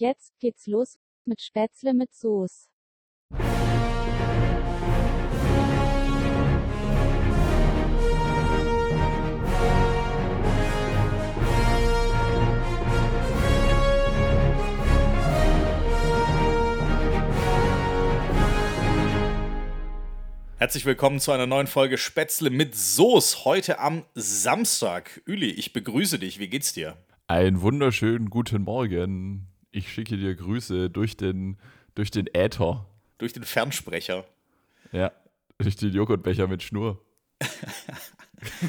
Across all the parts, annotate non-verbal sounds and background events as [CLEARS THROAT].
Jetzt geht's los mit Spätzle mit Soße. Herzlich willkommen zu einer neuen Folge Spätzle mit Soße. Heute am Samstag. Üli, ich begrüße dich. Wie geht's dir? Einen wunderschönen guten Morgen. Ich schicke dir Grüße durch den, durch den Äther. Durch den Fernsprecher. Ja, durch den Joghurtbecher mit Schnur. [LAUGHS]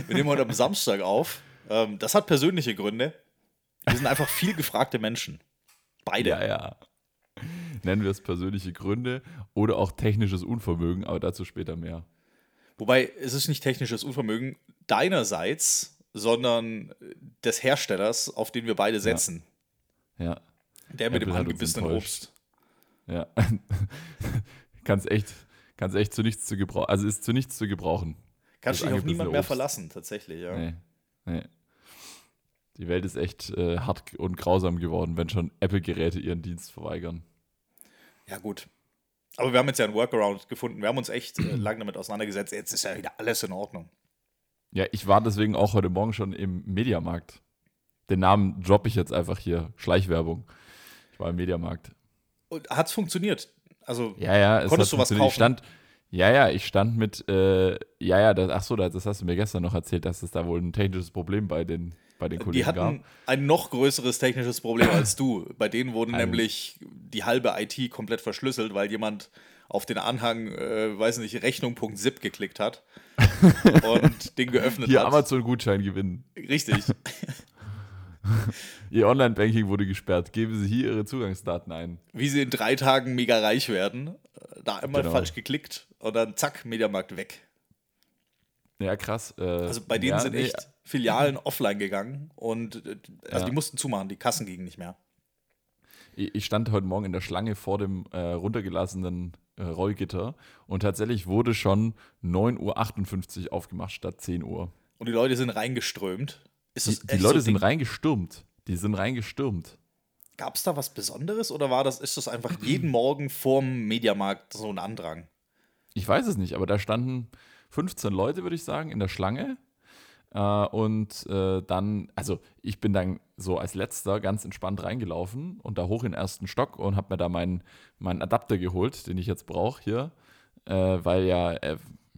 Wir nehmen heute am Samstag auf. Ähm, das hat persönliche Gründe. Wir sind einfach viel gefragte Menschen. Beide. Ja, ja. Nennen wir es persönliche Gründe oder auch technisches Unvermögen, aber dazu später mehr. Wobei es ist nicht technisches Unvermögen deinerseits, sondern des Herstellers, auf den wir beide setzen. Ja. Der mit Apple dem angebissenen. Obst. Ja. [LAUGHS] kannst echt, kannst echt zu nichts zu gebrauchen. Also ist zu nichts zu gebrauchen. Kannst Das dich auf niemand angebissene mehr Obst. verlassen, tatsächlich, ja. Nee. Nee. Die Welt ist echt äh, hart und grausam geworden, wenn schon Apple-Geräte ihren Dienst verweigern. Ja, gut. Aber wir haben jetzt ja einen Workaround gefunden. Wir haben uns echt äh, [CLEARS THROAT] lang damit auseinandergesetzt. Jetzt ist ja wieder alles in Ordnung. Ja, ich war deswegen auch heute Morgen schon im Mediamarkt. Den Namen droppe ich jetzt einfach hier. Schleichwerbung. War im Mediamarkt. Und hat's funktioniert? Also, Ja, ja, es Konntest du was funktioniert. Ich kaufen? stand, ja, ja, ich stand mit, äh, ja, ja, das, ach so, das, das hast du mir gestern noch erzählt, dass es da wohl ein technisches Problem bei den, bei den die Kollegen hatten gab. ein noch größeres technisches Problem als du. Bei denen wurde Ein- nämlich die halbe IT komplett verschlüsselt, weil jemand auf den Anhang, äh, weiß nicht, Rechnung.zip geklickt hat [LAUGHS] und den geöffnet Hier hat. Amazon-Gutschein gewinnen. Richtig. [LAUGHS] [LAUGHS] Ihr Online-Banking wurde gesperrt. Geben Sie hier Ihre Zugangsdaten ein. Wie sie in drei Tagen mega reich werden. Da einmal Genau. falsch geklickt und dann zack, Mediamarkt weg. Ja, krass. Äh, Also bei denen ja, sind nee, echt Filialen [LAUGHS] offline gegangen und äh, also Ja. die mussten zumachen, die Kassen gingen nicht mehr. Ich ich stand heute Morgen in der Schlange vor dem äh, runtergelassenen äh, Rollgitter und tatsächlich wurde schon 9.58 Uhr aufgemacht statt 10 Uhr. Und die Leute sind reingeströmt. Ist Die, das die echt Leute so sind reingestürmt. Die sind reingestürmt. Gab es da was Besonderes oder war das, ist das einfach [CLEARS THROAT] jeden Morgen vorm Mediamarkt so ein Andrang? Ich weiß es nicht, aber da standen 15 Leute, würde ich sagen, in der Schlange. Äh, und äh, dann, also ich bin dann so als letzter ganz entspannt reingelaufen und da hoch in den ersten Stock und habe mir da meinen meinen Adapter geholt, den ich jetzt brauche hier, äh, weil ja,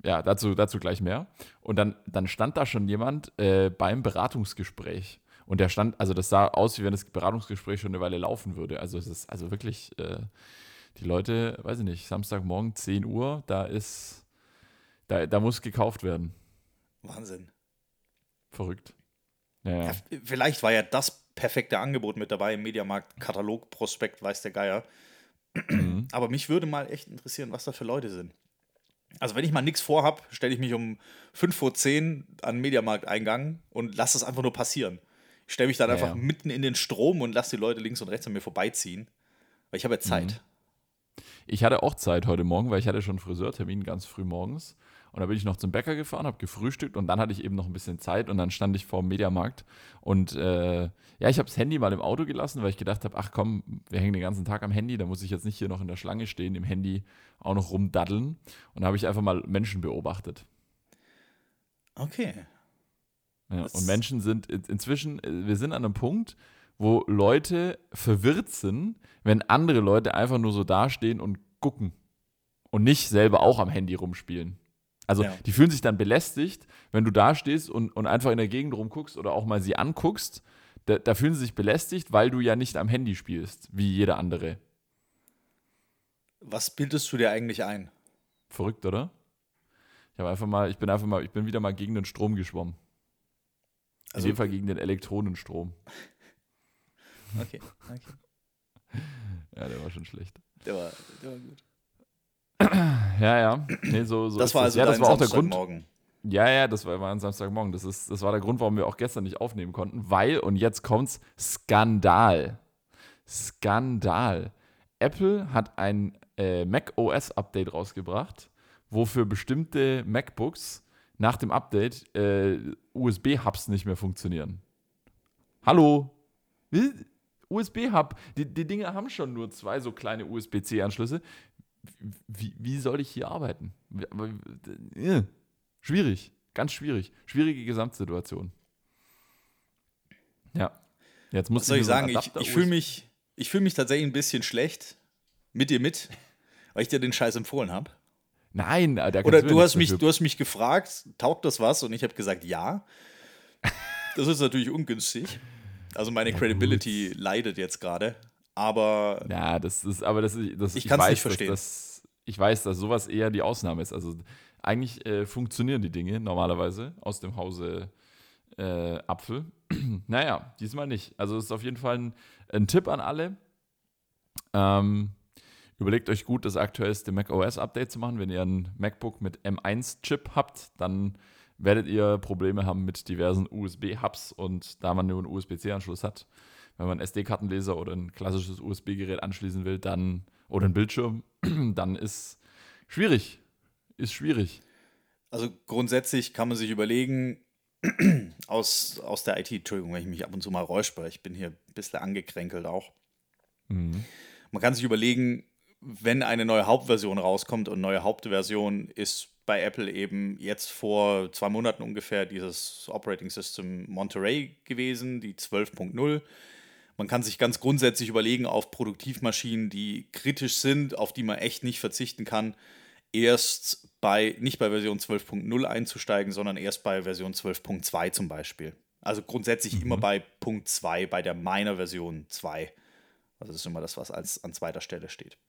ja, dazu, dazu gleich mehr. Und dann, dann stand da schon jemand äh, beim Beratungsgespräch. Und der stand, also das sah aus, wie wenn das Beratungsgespräch schon eine Weile laufen würde. Also es ist also wirklich, äh, die Leute, weiß ich nicht, Samstagmorgen 10 Uhr, da ist, da, da muss gekauft werden. Wahnsinn. Verrückt. Ja, ja. Vielleicht war ja das perfekte Angebot mit dabei im Mediamarkt, Katalog, Prospekt, weiß der Geier. Mhm. Aber mich würde mal echt interessieren, was da für Leute sind. Also wenn ich mal nichts vorhab, stelle ich mich um 5 vor 10 an den Mediamarkt-Eingang und lasse es einfach nur passieren. Ich stelle mich dann Ja, einfach ja. mitten in den Strom und lasse die Leute links und rechts an mir vorbeiziehen. Weil ich habe ja Zeit. Ich hatte auch Zeit heute Morgen, weil ich hatte schon einen Friseurtermin ganz früh morgens. Und da bin ich noch zum Bäcker gefahren, habe gefrühstückt und dann hatte ich eben noch ein bisschen Zeit und dann stand ich vor dem Mediamarkt. Und äh, ja, ich habe das Handy mal im Auto gelassen, weil ich gedacht habe, ach komm, wir hängen den ganzen Tag am Handy, da muss ich jetzt nicht hier noch in der Schlange stehen, im Handy auch noch rumdaddeln. Und da habe ich einfach mal Menschen beobachtet. Okay. Ja, und Menschen sind in- inzwischen, äh, wir sind an einem Punkt, wo Leute verwirrt sind, wenn andere Leute einfach nur so dastehen und gucken und nicht selber auch am Handy rumspielen. Also Ja. die fühlen sich dann belästigt, wenn du dastehst und, und einfach in der Gegend rumguckst oder auch mal sie anguckst, da, da fühlen sie sich belästigt, weil du ja nicht am Handy spielst, wie jeder andere. Was bildest du dir eigentlich ein? Verrückt, oder? Ich habe einfach mal, ich bin einfach mal, ich bin wieder mal gegen den Strom geschwommen. Also- in dem Fall gegen den Elektronenstrom. Okay, okay. [LAUGHS] Ja, der war schon schlecht. Der war, der war gut. Ja, ja. Nee, so, so das war also ja, das war auch der Grund. Ja, ja, das war, war ein Samstagmorgen. Das, ist, das war der Grund, warum wir auch gestern nicht aufnehmen konnten, weil, und jetzt kommt's, Skandal. Skandal. Apple hat ein äh, Mac OS Update rausgebracht, wo für bestimmte MacBooks nach dem Update äh, USB-Hubs nicht mehr funktionieren. Hallo? Wie? USB-Hub. Die, die Dinge haben schon nur zwei so kleine USB-C-Anschlüsse. Wie, wie soll ich hier arbeiten? Äh, schwierig, ganz schwierig. Schwierige Gesamtsituation. Ja. Jetzt muss Was soll ich sagen? Ich, ich fühle mich, ich fühl mich tatsächlich ein bisschen schlecht mit dir mit, weil ich dir den Scheiß empfohlen habe. Nein, da Oder du hast, mich, dafür. du hast mich gefragt, taugt das was? Und ich habe gesagt, ja. Das ist natürlich ungünstig. Also meine Ja, Credibility leidet jetzt gerade. Aber Ja, das ist, aber das, ist- das Ich kann's weiß, nicht verstehen. Dass das, ich weiß, dass sowas eher die Ausnahme ist. Also eigentlich äh, funktionieren die Dinge normalerweise aus dem Hause äh, Apfel. [CLEARS THROAT] naja, diesmal nicht. Also es ist auf jeden Fall ein, ein Tipp an alle. Ähm, überlegt euch gut, das aktuellste macOS-Update zu machen. Wenn ihr ein MacBook mit M1-Chip habt, dann werdet ihr Probleme haben mit diversen USB-Hubs und da man nur einen USB-C-Anschluss hat, wenn man SD-Kartenleser oder ein klassisches USB-Gerät anschließen will, dann oder einen Bildschirm, [CLEARS THROAT] dann ist schwierig. Ist schwierig. also grundsätzlich kann man sich überlegen, [CLEARS THROAT] aus, aus der IT, Entschuldigung, wenn ich mich ab und zu mal räusper, ich bin hier ein bisschen angekränkelt auch. Mhm. Man kann sich überlegen, wenn eine neue Hauptversion rauskommt und neue Hauptversion ist bei Apple eben jetzt vor zwei Monaten ungefähr dieses Operating System Monterey gewesen, die 12.0. Man kann sich ganz grundsätzlich überlegen, auf Produktivmaschinen, die kritisch sind, auf die man echt nicht verzichten kann, erst bei, nicht bei Version 12.0 einzusteigen, sondern erst bei Version 12.2 zum Beispiel. Also grundsätzlich immer bei Punkt 2, bei der meiner Version 2. Also das ist immer das, was als, an zweiter Stelle steht.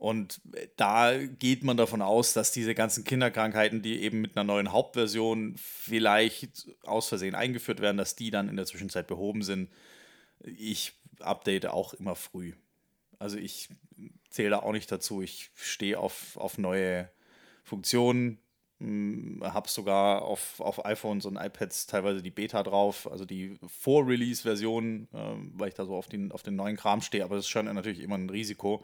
Und da geht man davon aus, dass diese ganzen Kinderkrankheiten, die eben mit einer neuen Hauptversion vielleicht aus Versehen eingeführt werden, dass die dann in der Zwischenzeit behoben sind. Ich update auch immer früh. Also ich zähle da auch nicht dazu. Ich stehe auf, auf neue Funktionen, habe sogar auf, auf iPhones und iPads teilweise die Beta drauf, also die Vor-Release-Version, ähm, weil ich da so auf den, auf den neuen Kram stehe. Aber das ist schon natürlich immer ein Risiko,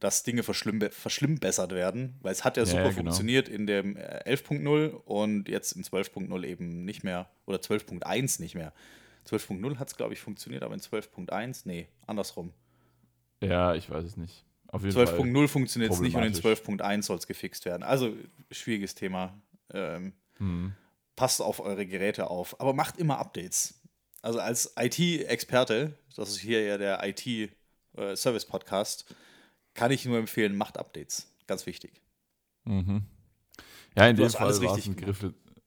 dass Dinge verschlimm, verschlimmbessert werden, weil es hat ja Ja, super genau. funktioniert in dem äh, 11.0 und jetzt in 12.0 eben nicht mehr oder 12.1 nicht mehr. 12.0 hat es, glaube ich, funktioniert, aber in 12.1, nee, andersrum. Ja, ich weiß es nicht. Auf jeden Fall. 12.0 funktioniert es nicht und in problematisch. 12.1 soll es gefixt werden. Also schwieriges Thema. Ähm, Mhm. passt auf eure Geräte auf, aber macht immer Updates. Also als IT-Experte, das ist hier ja der IT-Service-Podcast, kann ich nur empfehlen, macht Updates. Ganz wichtig. Mhm. Ja, in Du dem Fall alles war es ein. Griff.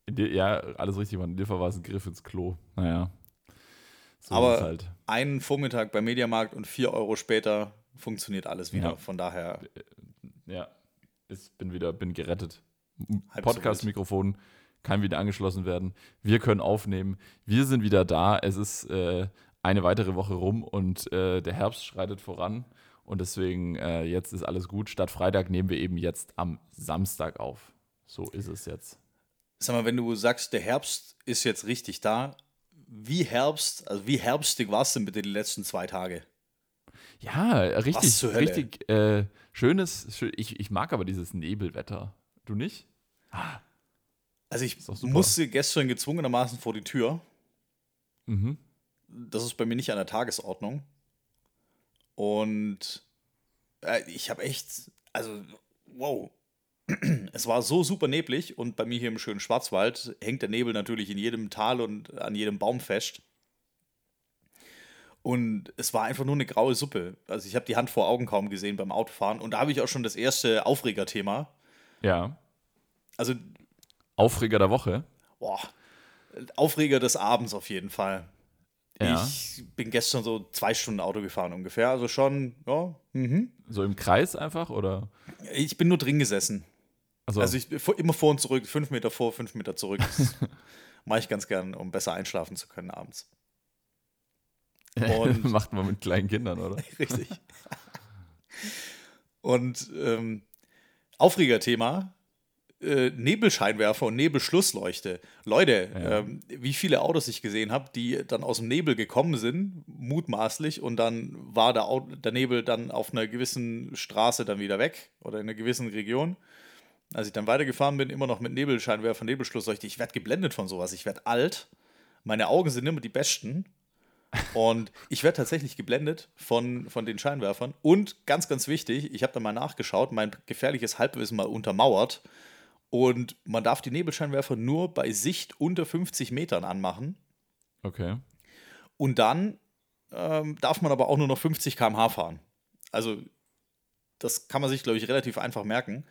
De, ja, alles richtig, Mann. In dem Fall war es ein Griff ins Klo. Naja. So Aber- halt. Einen Vormittag beim Mediamarkt und vier Euro später funktioniert alles wieder. Ja. Von daher, Ja, ich bin wieder, bin gerettet. Podcast-Mikrofon kann wieder angeschlossen werden. Wir können aufnehmen. Wir sind wieder da. Es ist äh, eine weitere Woche rum und äh, der Herbst schreitet voran. Und deswegen, äh, jetzt ist alles gut. Statt Freitag nehmen wir eben jetzt am Samstag auf. So ist es jetzt. sag mal, wenn du sagst, der Herbst ist jetzt richtig da, wie Herbst, also wie herbstig war es denn bitte die letzten zwei Tage? Ja, richtig, richtig äh, schönes. Schön, ich, ich mag aber dieses Nebelwetter. Du nicht? Also ich musste gestern gezwungenermaßen vor die Tür. Mhm. Das ist bei mir nicht an der Tagesordnung. Und äh, ich habe echt, also wow. [CLEARS THROAT] Es war so super neblig und bei mir hier im schönen Schwarzwald hängt der Nebel natürlich in jedem Tal und an jedem Baum fest. Und es war einfach nur eine graue Suppe. Also ich habe die Hand vor Augen kaum gesehen beim Autofahren. Und da habe ich auch schon das erste Aufregerthema. Ja. Also, Aufreger der Woche. boah, Aufreger des Abends auf jeden Fall. Ja. Ich bin gestern so zwei Stunden Auto gefahren ungefähr. Also schon, ja. Mhm. So im Kreis einfach oder? Ich bin nur drin gesessen. Also, Also ich immer vor und zurück, fünf Meter vor, fünf Meter zurück. Das [LAUGHS] mache ich ganz gern, um besser einschlafen zu können abends. [LAUGHS] und- macht man mit kleinen Kindern, oder? [LAUGHS] Richtig. Und ähm, Aufregerthema: äh, Nebelscheinwerfer und Nebelschlussleuchte. Leute, Ja. ähm, wie viele Autos ich gesehen habe, die dann aus dem Nebel gekommen sind, mutmaßlich, und dann war der, der Nebel dann auf einer gewissen Straße dann wieder weg oder in einer gewissen Region. Als ich dann weitergefahren bin, immer noch mit Nebelscheinwerfer, Nebelschlussleuchte. Ich werde geblendet von sowas. Ich werde alt. Meine Augen sind immer die besten. Und ich werde tatsächlich geblendet von, von den Scheinwerfern. Und ganz, ganz wichtig, ich habe da mal nachgeschaut, mein gefährliches Halbwissen mal untermauert. Und man darf die Nebelscheinwerfer nur bei Sicht unter 50 Metern anmachen. Okay. Und dann ähm, darf man aber auch nur noch 50 km/h fahren. Also, das kann man sich, glaube ich, relativ einfach merken.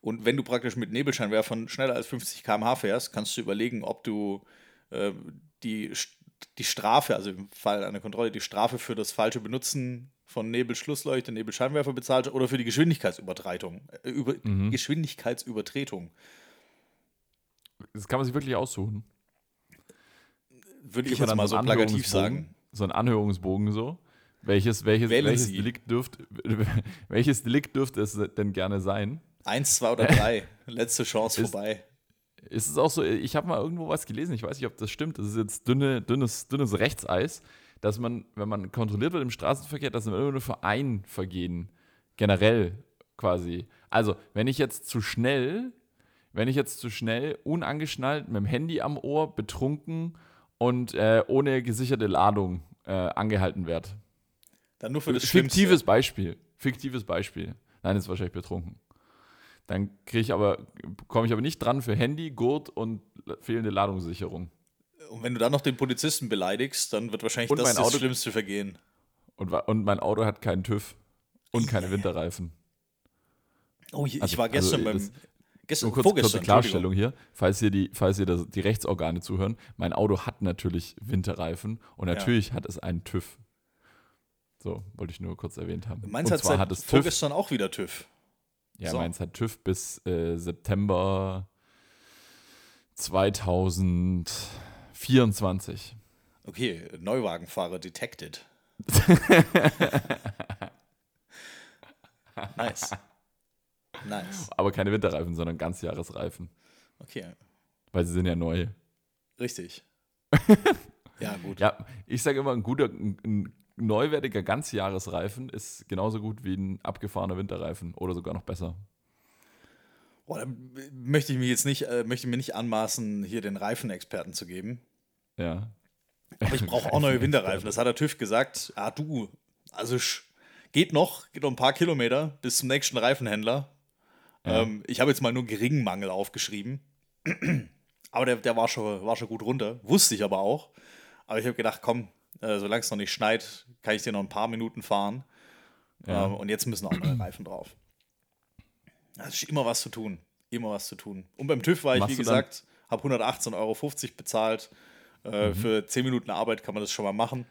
Und wenn du praktisch mit Nebelscheinwerfern schneller als 50 km/h fährst, kannst du überlegen, ob du äh, die, die Strafe, also im Fall einer Kontrolle, die Strafe für das falsche Benutzen von Nebelschlussleuchte, Nebelscheinwerfer bezahlt oder für die Geschwindigkeitsübertretung. Äh, über, Mhm. Geschwindigkeitsübertretung. Das kann man sich wirklich aussuchen. Würde ich man jetzt mal so plakativ sagen. So ein Anhörungsbogen so. Welches, welches, Wählen welches, Sie. Delikt dürft, [LAUGHS] welches Delikt dürfte es denn gerne sein? Eins, zwei oder [LAUGHS] drei. Letzte Chance Ist- vorbei. Ist es auch so, ich habe mal irgendwo was gelesen, ich weiß nicht, ob das stimmt, das ist jetzt dünne, dünnes, dünnes Rechtseis, dass man, wenn man kontrolliert wird im Straßenverkehr, dass man immer nur für ein Vergehen generell quasi. Also, wenn ich jetzt zu schnell, wenn ich jetzt zu schnell, unangeschnallt, mit dem Handy am Ohr, betrunken und äh, ohne gesicherte Ladung äh, angehalten werde. Dann nur für das Schlimmste. Fiktives Beispiel. Fiktives Beispiel. Nein, ist wahrscheinlich betrunken. Dann kriege ich aber, komme ich aber nicht dran für Handy, Gurt und fehlende Ladungssicherung. Und wenn du dann noch den Polizisten beleidigst, dann wird wahrscheinlich Und das das Auto- schlimmste Vergehen. Und, und mein Auto hat keinen TÜV und keine Winterreifen. Oh, ich, Also- war gestern also beim. Gestern, Nur kurz, kurze vorgestern, Klarstellung hier, falls hier die, falls hier das, die Rechtsorgane zuhören. Mein Auto hat natürlich Winterreifen und Ja. natürlich hat es einen TÜV. So, wollte ich nur kurz erwähnt haben. Meins und hat zwar hat es TÜV, vorgestern auch wieder TÜV. ja, so. meins hat TÜV bis äh, September 2024. Okay, Neuwagenfahrer detected. [LAUGHS] nice. Nice. Aber keine Winterreifen, sondern Ganzjahresreifen. Okay, Weil sie sind ja neu. richtig. [LAUGHS] ja, gut. Ja, ich sage immer, ein guter, ein, neuwertiger Ganzjahresreifen ist genauso gut wie ein abgefahrener Winterreifen oder sogar noch besser. Boah, da möchte ich mich jetzt nicht, äh, möchte mir nicht anmaßen, hier den Reifenexperten zu geben. Ja. Aber ich brauche auch neue Winterreifen. Das hat der TÜV gesagt. Ah, du, also geht noch, geht noch ein paar Kilometer bis zum nächsten Reifenhändler. Ja. Ähm, ich habe jetzt mal nur geringen Mangel aufgeschrieben. aber der, der war, schon, war schon gut runter. Wusste ich aber auch. Aber ich habe gedacht, komm, äh, solange es noch nicht schneit, kann ich dir noch ein paar Minuten fahren. Ja. Ähm, und jetzt müssen auch neue Reifen drauf. Es ist immer was zu tun. Immer was zu tun. Und beim TÜV war ich, Machst wie gesagt, habe 118,50 Euro bezahlt. Äh, Mhm. Für 10 Minuten Arbeit kann man das schon mal machen.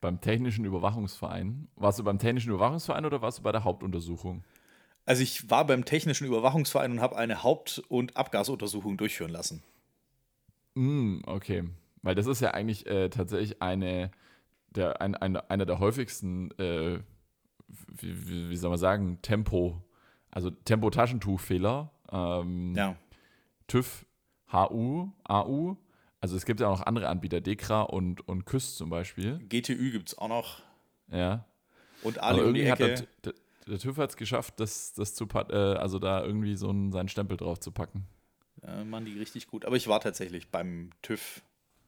Beim Technischen Überwachungsverein. Warst du beim Technischen Überwachungsverein oder warst du bei der Hauptuntersuchung? Also ich war beim Technischen Überwachungsverein und habe eine Haupt- und Abgasuntersuchung durchführen lassen. Mm, okay. Weil das ist ja eigentlich äh, tatsächlich eine der, ein, eine, einer der häufigsten, äh, wie, wie, wie soll man sagen, Tempo, also Tempo-Taschentuchfehler. Ähm, Ja. TÜV, HU, AU. Also es gibt ja auch noch andere Anbieter, Dekra und, und KÜS zum Beispiel. GTÜ gibt es auch noch. Ja. Und Aber alle um die irgendwie hat Ecke. der, der, TÜV hat es geschafft, das, das zu äh, also da irgendwie so einen, seinen Stempel drauf zu packen. Äh, machen die richtig gut. Aber ich war tatsächlich beim TÜV.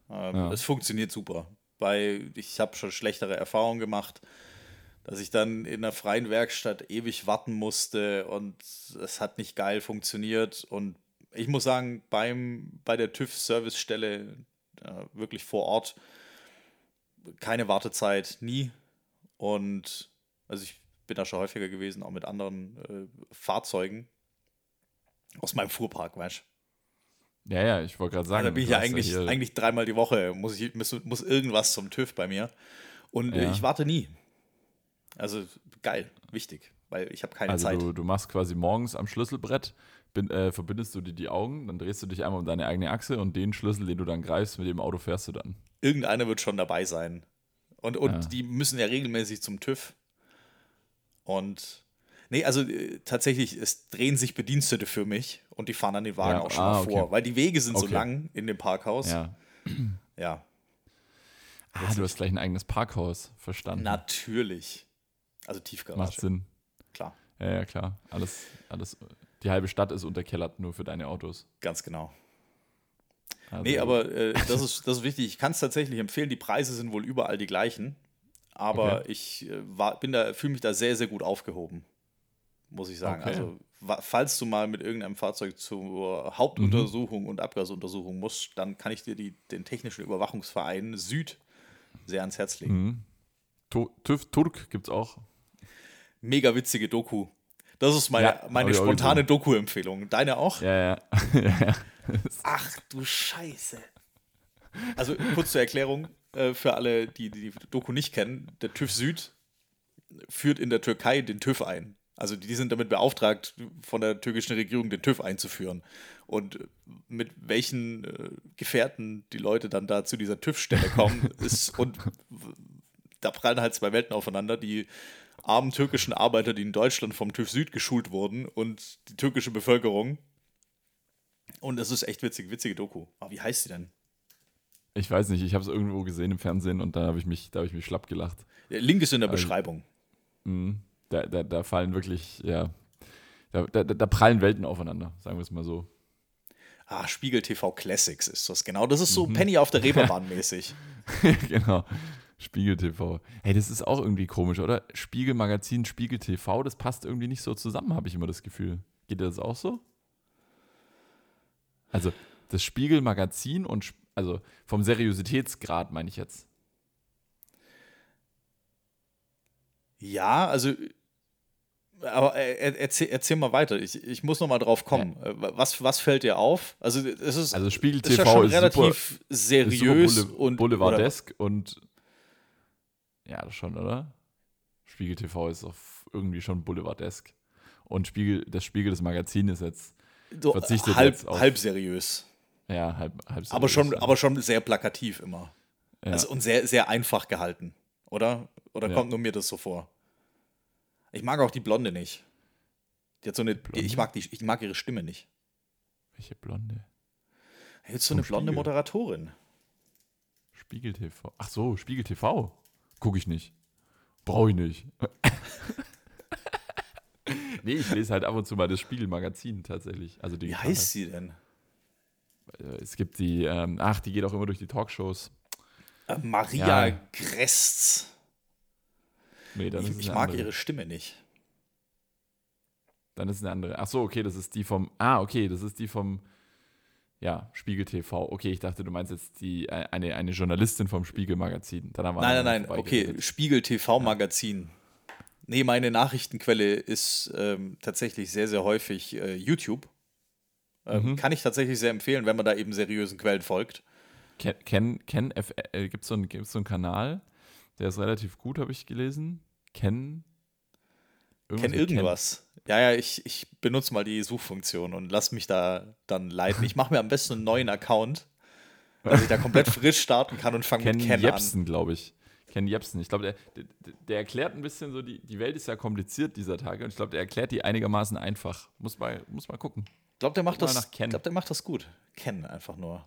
Ähm, Ja. Es funktioniert super. Weil ich habe schon schlechtere Erfahrungen gemacht, dass ich dann in einer freien Werkstatt ewig warten musste und es hat nicht geil funktioniert. Und ich muss sagen, beim, bei der TÜV-Servicestelle äh, wirklich vor Ort keine Wartezeit, nie. Und also ich bin da schon häufiger gewesen, auch mit anderen äh, Fahrzeugen aus meinem Fuhrpark, weißt du. Ja, ja, ich wollte gerade sagen. da bin ich ja eigentlich, hier- eigentlich dreimal die Woche, muss, ich, muss, muss irgendwas zum TÜV bei mir. Und Ja. ich warte nie. Also geil, wichtig, weil ich habe keine Also Zeit. du, du machst quasi morgens am Schlüsselbrett, bin, äh, verbindest du dir die Augen, dann drehst du dich einmal um deine eigene Achse und den Schlüssel, den du dann greifst, mit dem Auto fährst du dann. Irgendeiner wird schon dabei sein. Und, und Ja. die müssen ja regelmäßig zum TÜV. Und nee, also äh, tatsächlich, es drehen sich Bedienstete für mich und die fahren dann den Wagen Ja, auch schon ah, mal okay. vor, weil die Wege sind so Okay. lang in dem Parkhaus. Ja. [CLEARS THROAT] ja. Ah, du hast gleich ein eigenes Parkhaus verstanden. Natürlich. Also Macht Tiefgarage, Sinn. Klar. Ja, ja, klar. Alles, alles. Die halbe Stadt ist unterkellert nur für deine Autos. Ganz genau. Also, Nee, aber äh, das, ist, das ist wichtig. Ich kann es tatsächlich empfehlen. Die Preise sind wohl überall die gleichen. Aber Okay. ich äh, war, bin da, fühle mich da sehr, sehr gut aufgehoben. Muss ich sagen. Okay. Also, falls du mal mit irgendeinem Fahrzeug zur Hauptuntersuchung und Abgasuntersuchung musst, dann kann ich dir die, den Technischen Überwachungsverein Süd sehr ans Herz legen. Mhm. TÜV Turk gibt es auch. Mega witzige Doku. Das ist meine, Ja, meine spontane. Doku-Empfehlung. Deine auch? Ja, ja. [LAUGHS] Ach du Scheiße. Also kurz zur Erklärung äh, für alle, die die Doku nicht kennen. Der TÜV Süd führt in der Türkei den TÜV ein. Also die sind damit beauftragt, von der türkischen Regierung den TÜV einzuführen. Und mit welchen äh, Gefährten die Leute dann da zu dieser TÜV-Stelle kommen, [LAUGHS] ist und da prallen halt zwei Welten aufeinander. Die armen türkischen Arbeiter, die in Deutschland vom TÜV Süd geschult wurden und die türkische Bevölkerung. Und es ist echt witzig, witzige Doku. Aber wie heißt sie denn? Ich weiß nicht, ich habe es irgendwo gesehen im Fernsehen und da habe ich, mich- da hab ich mich schlapp gelacht. Der Link ist in der Also- Beschreibung. Mhm. Da, da, da fallen wirklich, ja, da, da, da prallen Welten aufeinander, sagen wir es mal so. Ah, Spiegel TV Classics ist das, genau. Das ist so Mhm. Penny auf der [LAUGHS] Reeperbahn mäßig. genau. Spiegel TV. Hey, das ist auch irgendwie komisch, oder? Spiegel Magazin, Spiegel TV, das passt irgendwie nicht so zusammen, habe ich immer das Gefühl. Geht dir das auch so? Also, das Spiegel Magazin und, also vom Seriositätsgrad meine ich jetzt. Ja, also. Aber äh, er- erzähl, erzähl mal weiter. Ich, ich muss noch mal drauf kommen. Äh, Was, was fällt dir auf? Also, es ist, Also, Spiegel es ist ja TV ist, relativ super, ist seriös super Boule- und Boulevardesk und ja, das schon, oder? Spiegel TV ist auch irgendwie schon Boulevardesk. Und Spiegel, das Spiegel des Magazin ist jetzt, so verzichtet halb, jetzt auf- halb seriös. ja, halb, halb Aber seriös, schon, ja. aber schon sehr plakativ immer. Ja. Also, und sehr, sehr einfach gehalten, oder? Oder Ja. kommt nur mir das so vor? Ich mag auch die Blonde nicht. Die hat so eine. Blonde? Ich mag, die, ich mag ihre Stimme nicht. Welche Blonde? Jetzt so Vom eine blonde Spiegel. Moderatorin. Spiegel TV. Ach so, Spiegel TV. Gucke ich nicht. Brauche ich nicht. [LAUGHS] nee, ich lese halt ab und zu mal das Spiegel-Magazin tatsächlich. Also Wie heißt sie denn? halt. Es gibt die, ähm, ach, die geht auch immer durch die Talkshows. Äh, Maria Ja. Grests. Nee, dann Ich, ist ich mag andere. ihre Stimme nicht. Dann ist eine andere. Ach so, okay, das ist die vom. Ah, okay, das ist die vom. Ja, Spiegel TV. Okay, ich dachte, du meinst jetzt die äh, eine, eine Journalistin vom Spiegel Magazin. Dann haben wir Nein, nein, nein. Okay. Spiegel TV Magazin. Nee, meine Nachrichtenquelle ist ähm, tatsächlich sehr, sehr häufig äh, YouTube. Ähm, Mhm. Kann ich tatsächlich sehr empfehlen, wenn man da eben seriösen Quellen folgt. Ken, Ken, Ken äh, gibt es so, einen- so einen Kanal, der ist relativ gut, habe ich gelesen. Ken. Kenn mit irgendwas. Ja, ja, ich, ich benutze mal die Suchfunktion und lass mich da dann leiten. Ich mache mir am besten einen neuen Account, dass ich da komplett frisch starten kann und fange mit Ken. Jepsen, glaube ich. Ken Jepsen. Ich glaube, der, der, der erklärt ein bisschen so, die, die Welt ist ja kompliziert dieser Tage und ich glaube, der erklärt die einigermaßen einfach. Muss mal, muss mal gucken. Ich glaube, der macht das. glaube, der macht das gut. Ken einfach nur.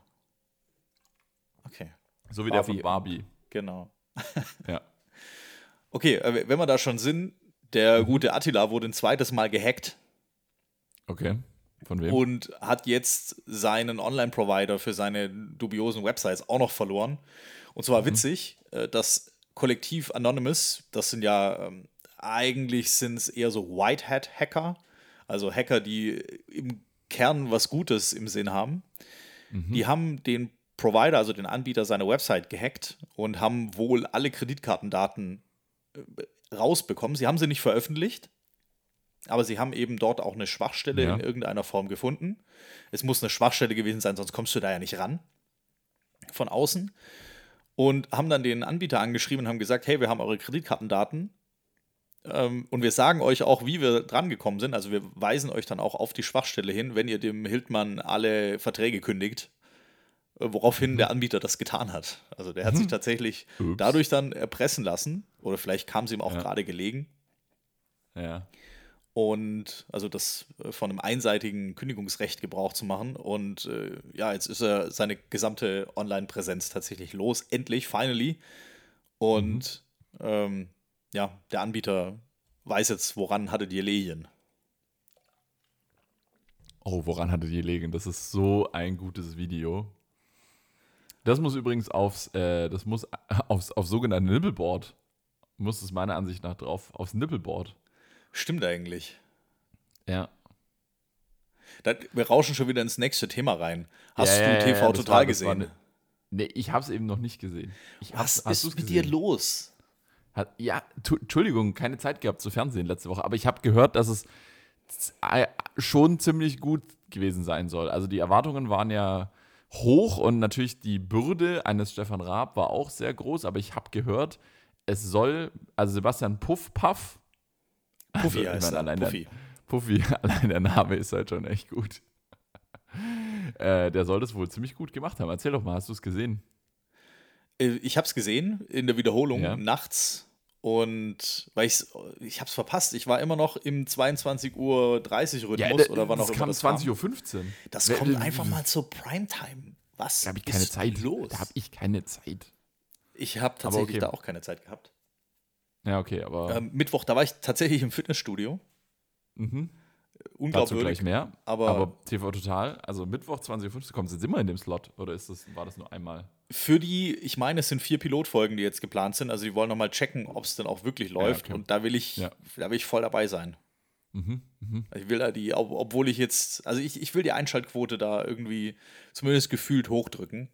Okay, So wie der Barbie. von Barbie. genau. Ja. [LAUGHS] Okay, äh, wenn wir da schon sind, der gute Attila wurde ein zweites Mal gehackt Okay. Von wem? und hat jetzt seinen Online-Provider für seine dubiosen Websites auch noch verloren. Und zwar witzig, äh, das Kollektiv Anonymous, das sind ja ähm, eigentlich sind es eher so White Hat Hacker, also Hacker, die im Kern was Gutes im Sinn haben. Die haben den Provider, also den Anbieter seiner Website gehackt und haben wohl alle Kreditkartendaten äh, rausbekommen. Sie haben sie nicht veröffentlicht, aber sie haben eben dort auch eine Schwachstelle Ja. in irgendeiner Form gefunden. Es muss eine Schwachstelle gewesen sein, sonst kommst du da ja nicht ran von außen. Und haben dann den Anbieter angeschrieben und haben gesagt, hey, wir haben eure Kreditkartendaten ähm, und wir sagen euch auch, wie wir drangekommen sind. Also wir weisen euch dann auch auf die Schwachstelle hin, wenn ihr dem Hildmann alle Verträge kündigt. Äh, Woraufhin der Anbieter das getan hat. Also der hat sich tatsächlich Ups. dadurch dann erpressen lassen. Oder vielleicht kam es ihm auch Ja. gerade gelegen. Ja. Und also das äh, von einem einseitigen Kündigungsrecht Gebrauch zu machen. Und äh, ja, jetzt ist er seine gesamte Online-Präsenz tatsächlich los. Endlich, finally. Und ähm, ja, der Anbieter weiß jetzt, woran hatte die gelegen. Oh, woran hatte die gelegen? Das ist so ein gutes Video. Das muss übrigens aufs, äh, das muss [LAUGHS] aufs, aufs sogenannte Nippelboard. Muss es meiner Ansicht nach drauf, aufs Nippelboard. Stimmt eigentlich. Ja. Da, wir rauschen schon wieder ins nächste Thema rein. Hast Ja, du ja, ja, TV das total war- das gesehen? ne- Nee, ich habe es eben noch nicht gesehen. Ich Was hast ist mit gesehen? dir los? Hat, ja, Entschuldigung, keine Zeit gehabt zu Fernsehen letzte Woche, aber ich habe gehört, dass es schon ziemlich gut gewesen sein soll. Also die Erwartungen waren ja hoch und natürlich die Bürde eines Stefan Raab war auch sehr groß, aber ich habe gehört, es soll, also Sebastian Puff Puff, Puffy Also, heißt allein der- Puffy. Puffy, [LAUGHS] allein der Name ist halt schon echt gut. [LAUGHS] äh, der soll das wohl ziemlich gut gemacht haben. Erzähl doch mal, hast du es gesehen? Äh, Ich habe es gesehen in der Wiederholung Ja. nachts und weil ich's, ich habe es verpasst. Ich war immer noch im 22 Uhr 30 Rhythmus oder wann auch das immer kam das 20.15 Uhr. Das Wer- kommt einfach mal zur Primetime. Was Da habe ich keine ist Zeit. los? Da habe ich keine Zeit. ich habe tatsächlich okay. da auch keine Zeit gehabt. Ja, okay, aber Ähm, Mittwoch, da war ich tatsächlich im Fitnessstudio. mhm. dazu Unglaubwürdig. gleich mehr. aber- Aber, TV Total, also Mittwoch 20.15 Uhr, kommt es jetzt immer in dem Slot? Oder ist das, war das nur einmal? Für die, ich meine, es sind vier Pilotfolgen, die jetzt geplant sind. Also die wollen nochmal checken, ob es denn auch wirklich läuft. okay. Und da will ich, Ja. da will ich voll dabei sein. Mhm. Mhm. Ich will da die, ob, obwohl ich jetzt, also ich, ich will die Einschaltquote da irgendwie zumindest gefühlt hochdrücken.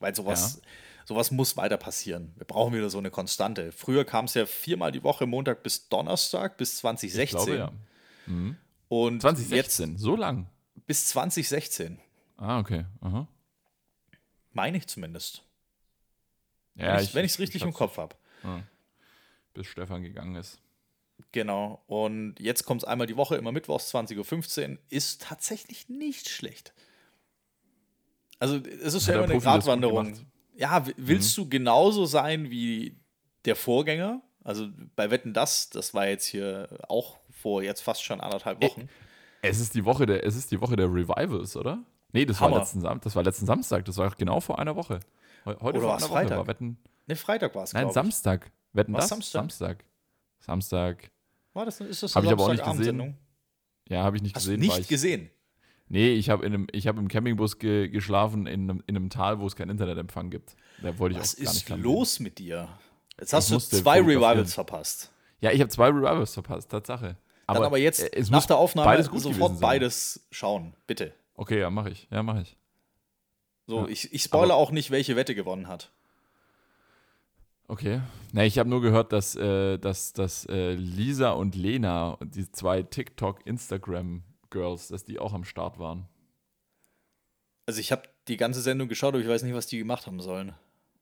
Weil sowas, sowas muss weiter passieren. Wir brauchen wieder so eine Konstante. Früher kam es ja viermal die Woche, Montag bis Donnerstag, bis 2016. Ich glaube, ja. Und 2016, so lang. jetzt bis 2016. Ah, okay. Aha. Meine ich zumindest. Ja, wenn ich es richtig im hab's- Kopf habe. Bis Stefan gegangen ist. Genau. Und jetzt kommt es einmal die Woche, immer mittwochs, 20.15 Uhr. Ist tatsächlich nicht schlecht. Also, es ist Hat ja immer eine Gratwanderung. Ja, willst du genauso sein wie der Vorgänger? Also bei Wetten das, das war jetzt hier auch vor jetzt fast schon anderthalb Wochen. Es ist die Woche der, es ist die Woche der Revivals, oder? Nee, das war, letzten, Sam das war letzten Samstag. Das war genau vor einer Woche. Heu- Heute Oder vor einer Woche Freitag? war Wetten. Ne, Freitag war es, Nein, ich. Samstag. Wetten War's das? Samstag? Samstag. Samstag. War das, ist das Hab eine ich aber auch nicht Samstagabendsendung? Ja, habe ich nicht Hast du gesehen. war nicht ich, gesehen? Nee, ich habe einem, ich hab im Campingbus ge geschlafen in einem, in einem Tal, wo es keinen Internetempfang gibt. Da wollte ich Was auch gar nicht ist los mit dir? Jetzt hast du musste zwei. Revivals verpasst. Ja, ich habe zwei Revivals verpasst, Tatsache. Dann aber jetzt nach der Aufnahme beides sofort beides schauen, bitte. Okay, ja, mache ich. Ja, mache ich. So, Ja. ich, ich spoilere auch nicht, welche Wette gewonnen hat. Okay. Na, ich habe nur gehört, dass, äh, dass, dass äh, Lisa und Lena, die zwei TikTok, Instagram-Girls, dass die auch am Start waren. Also ich habe die ganze Sendung geschaut, aber ich weiß nicht, was die gemacht haben sollen.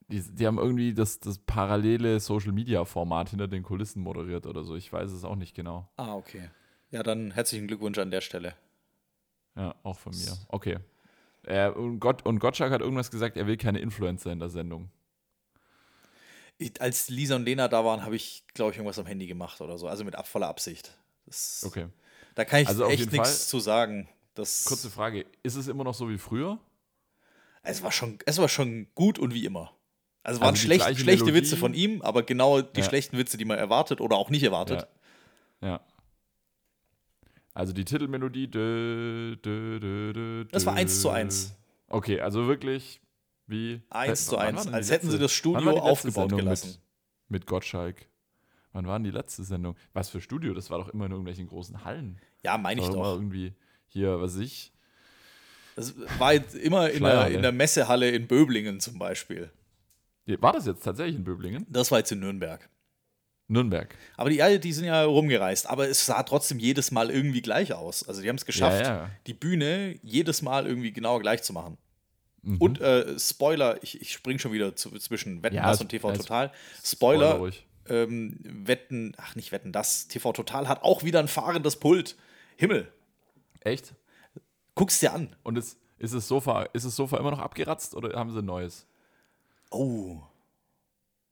Die, die haben irgendwie das, das parallele Social-Media-Format hinter den Kulissen moderiert oder so. Ich weiß es auch nicht genau. Ah, okay. Ja, dann herzlichen Glückwunsch an der Stelle. Ja, auch von mir. Okay. Äh, und, Gott, und Gottschalk hat irgendwas gesagt, er will keine Influencer in der Sendung. Ich, als Lisa und Lena da waren, habe ich, glaube ich, irgendwas am Handy gemacht oder so. Also mit ab- voller Absicht. Das, Okay. Da kann ich Also echt nichts zu sagen. Das, Kurze Frage: Ist es immer noch so wie früher? es, war schon, es war schon gut und wie immer. Also es waren Also die schlecht, schlechte Melodie? Witze von ihm, aber genau die Ja. schlechten Witze, die man erwartet oder auch nicht erwartet. Ja. Ja. Also die Titelmelodie. Dö, dö, dö, dö, Das war dö. 1 zu 1. Okay, also wirklich wie. 1 zu Wann 1. war denn Als hätten sie das Studio aufgebaut Sendung gelassen. Mit, mit Gottschalk. Wann war denn die letzte Sendung? Was für Studio? Das war doch immer in irgendwelchen großen Hallen. Ja, meine ich doch. irgendwie hier, was ich. Das war jetzt immer in der, in der Messehalle in Böblingen zum Beispiel. War das jetzt tatsächlich in Böblingen? Das war jetzt in Nürnberg. Nürnberg. Aber die, ja, die sind ja rumgereist. Aber es sah trotzdem jedes Mal irgendwie gleich aus. Also die haben es geschafft, Ja, ja. die Bühne jedes Mal irgendwie genau gleich zu machen. Mhm. Und äh, Spoiler, ich, ich spring schon wieder zu, zwischen Wetten, das und TV Total. Spoiler Spoiler, ähm, Wetten, ach nicht Wetten, das TV Total hat auch wieder ein fahrendes Pult. Himmel, Echt? guck's dir an. Und ist, ist, das Sofa, ist das Sofa immer noch abgeratzt oder haben sie ein neues? Oh,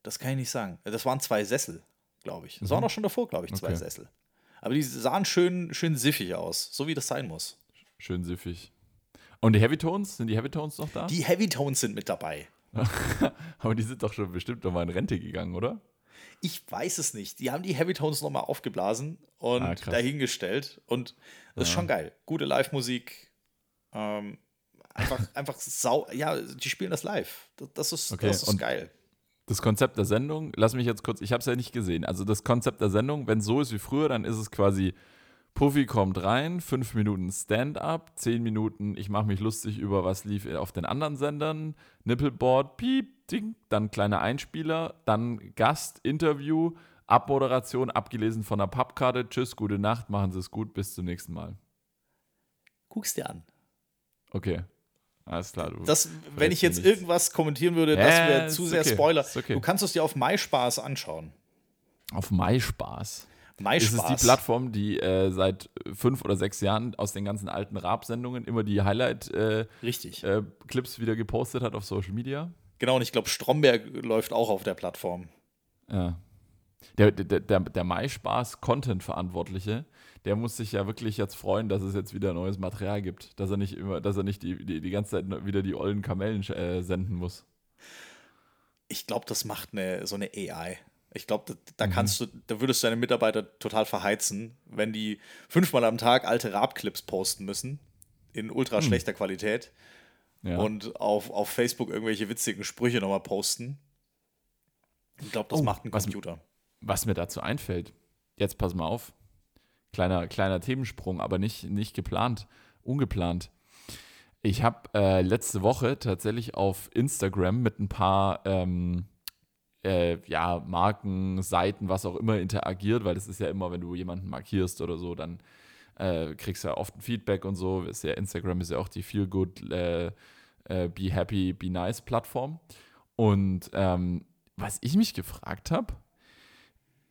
das kann ich nicht sagen. Das waren zwei Sessel, glaube ich. Das waren auch schon davor, glaube ich, zwei Mhm. Okay. Sessel. Aber die sahen schön, schön siffig aus, so wie das sein muss. Schön siffig. Und die Heavy Tones? Sind die Heavy Tones noch da? Die Heavy Tones sind mit dabei. [LAUGHS] Aber die sind doch schon bestimmt noch mal in Rente gegangen, oder? Ich weiß es nicht. Die haben die Heavy Tones nochmal aufgeblasen und Ah, dahingestellt. Und das ist schon geil. Gute Live-Musik. Ähm, Einfach, [LAUGHS] einfach sau, ja, die spielen das live. Das, das ist, Okay, das ist und- geil. Das Konzept der Sendung, lass mich jetzt kurz, ich habe es ja nicht gesehen. Also das Konzept der Sendung, wenn es so ist wie früher, dann ist es quasi, Puffy kommt rein, fünf Minuten Stand-up, zehn Minuten, ich mache mich lustig über was lief auf den anderen Sendern, Nippelboard, piep, ding, dann kleiner Einspieler, dann Gast, Interview, Abmoderation, abgelesen von der Pappkarte, tschüss, gute Nacht, machen Sie es gut, bis zum nächsten Mal. Guck's dir an. Okay, alles klar. Du. Das, wenn ich jetzt nichts. irgendwas kommentieren würde, Ja, das wäre ist zu sehr okay, Spoiler. ist okay. Du kannst es dir auf MySpaß anschauen. auf MySpaß. MySpaß. Ist es die Plattform, die äh, seit fünf oder sechs Jahren aus den ganzen alten Rap-Sendungen immer die Highlight-Clips äh, Clips wieder gepostet hat auf Social Media? Genau, und ich glaube, Stromberg läuft auch auf der Plattform. Ja. Der, der, der, der MySpaß-Content-Verantwortliche, der muss sich ja wirklich jetzt freuen, dass es jetzt wieder neues Material gibt. Dass er nicht immer, dass er nicht die, die, die ganze Zeit wieder die ollen Kamellen äh, senden muss. Ich glaube, das macht eine, so eine AI. Ich glaube, da, Mhm. da kannst du, da würdest du deine Mitarbeiter total verheizen, wenn die fünfmal am Tag alte Rap-Clips posten müssen. In ultra schlechter Qualität. Hm. Ja. Und auf, auf Facebook irgendwelche witzigen Sprüche nochmal posten. Ich glaube, das Oh, macht ein was- Computer. Was mir dazu einfällt, jetzt pass mal auf. Kleiner, kleiner Themensprung, aber nicht, nicht geplant, ungeplant. Ich habe äh, letzte Woche tatsächlich auf Instagram mit ein paar ähm, äh, ja, Marken, Seiten, was auch immer interagiert, weil das ist ja immer, wenn du jemanden markierst oder so, dann äh, kriegst du ja oft ein Feedback und so. Ist ja, Instagram ist ja auch die Feel Good, äh, äh, Be Happy, Be Nice Plattform. Und ähm, was ich mich gefragt habe,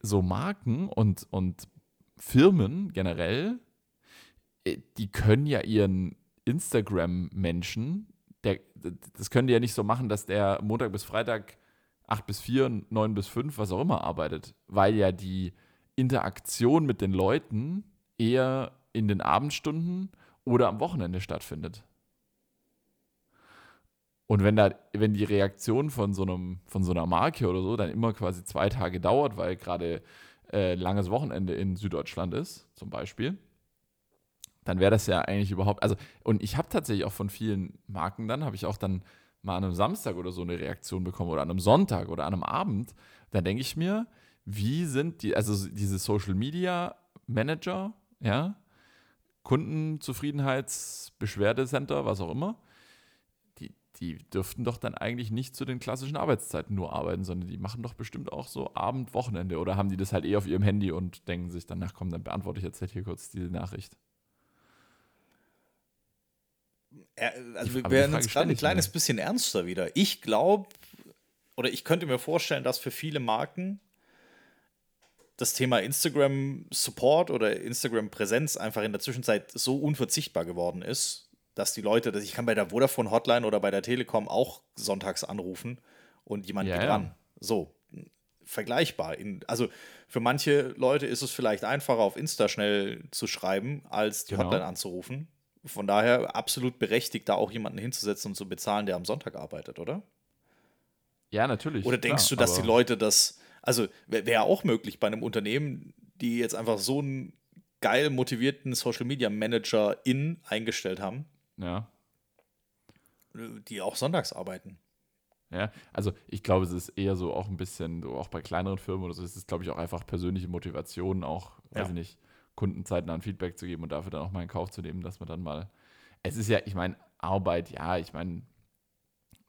so Marken und, und Firmen generell, äh, die können ja ihren Instagram-Menschen, das können die ja nicht so machen, dass der Montag bis Freitag 8 bis 4, 9 bis 5, was auch immer arbeitet, weil ja die Interaktion mit den Leuten eher in den Abendstunden oder am Wochenende stattfindet. Und wenn da, wenn die Reaktion von so einem, von so einer Marke oder so dann immer quasi zwei Tage dauert, weil gerade äh, langes Wochenende in Süddeutschland ist, zum Beispiel, dann wäre das ja eigentlich überhaupt, also, und ich habe tatsächlich auch von vielen Marken dann, habe ich auch dann mal an einem Samstag oder so eine Reaktion bekommen oder an einem Sonntag oder an einem Abend, dann denke ich mir, wie sind die, also diese Social Media Manager, ja, Kundenzufriedenheitsbeschwerdecenter, was auch immer, die, dürften doch dann eigentlich nicht zu den klassischen Arbeitszeiten nur arbeiten, sondern die machen doch bestimmt auch so Abend, Wochenende oder haben die das halt eh auf ihrem Handy und denken sich dann, ach komm, dann beantworte ich jetzt halt hier kurz diese Nachricht. Also wir werden jetzt gerade ein kleines mir. bisschen ernster wieder. Ich glaube, oder ich könnte mir vorstellen, dass für viele Marken das Thema Instagram Support oder Instagram Präsenz einfach in der Zwischenzeit so unverzichtbar geworden ist, dass die Leute, dass ich kann bei der Vodafone Hotline oder bei der Telekom auch sonntags anrufen und jemand Ja, geht ja. ran. So vergleichbar. In, also für manche Leute ist es vielleicht einfacher auf Insta schnell zu schreiben, als die Genau. Hotline anzurufen. Von daher absolut berechtigt, da auch jemanden hinzusetzen und zu bezahlen, der am Sonntag arbeitet, oder? Ja, natürlich. Oder denkst klar, du, dass die Leute das, also wäre wär auch möglich bei einem Unternehmen, die jetzt einfach so einen geil motivierten Social Media Manager in eingestellt haben, Ja. die auch sonntags arbeiten. Ja, also ich glaube, es ist eher so auch ein bisschen, so auch bei kleineren Firmen oder so, es ist, glaube ich, auch einfach persönliche Motivation, auch, weiß Ja. ich nicht, Kunden zeitnah ein Feedback zu geben und dafür dann auch mal in Kauf zu nehmen, dass man dann mal, es ist ja, ich meine, Arbeit, ja, ich meine,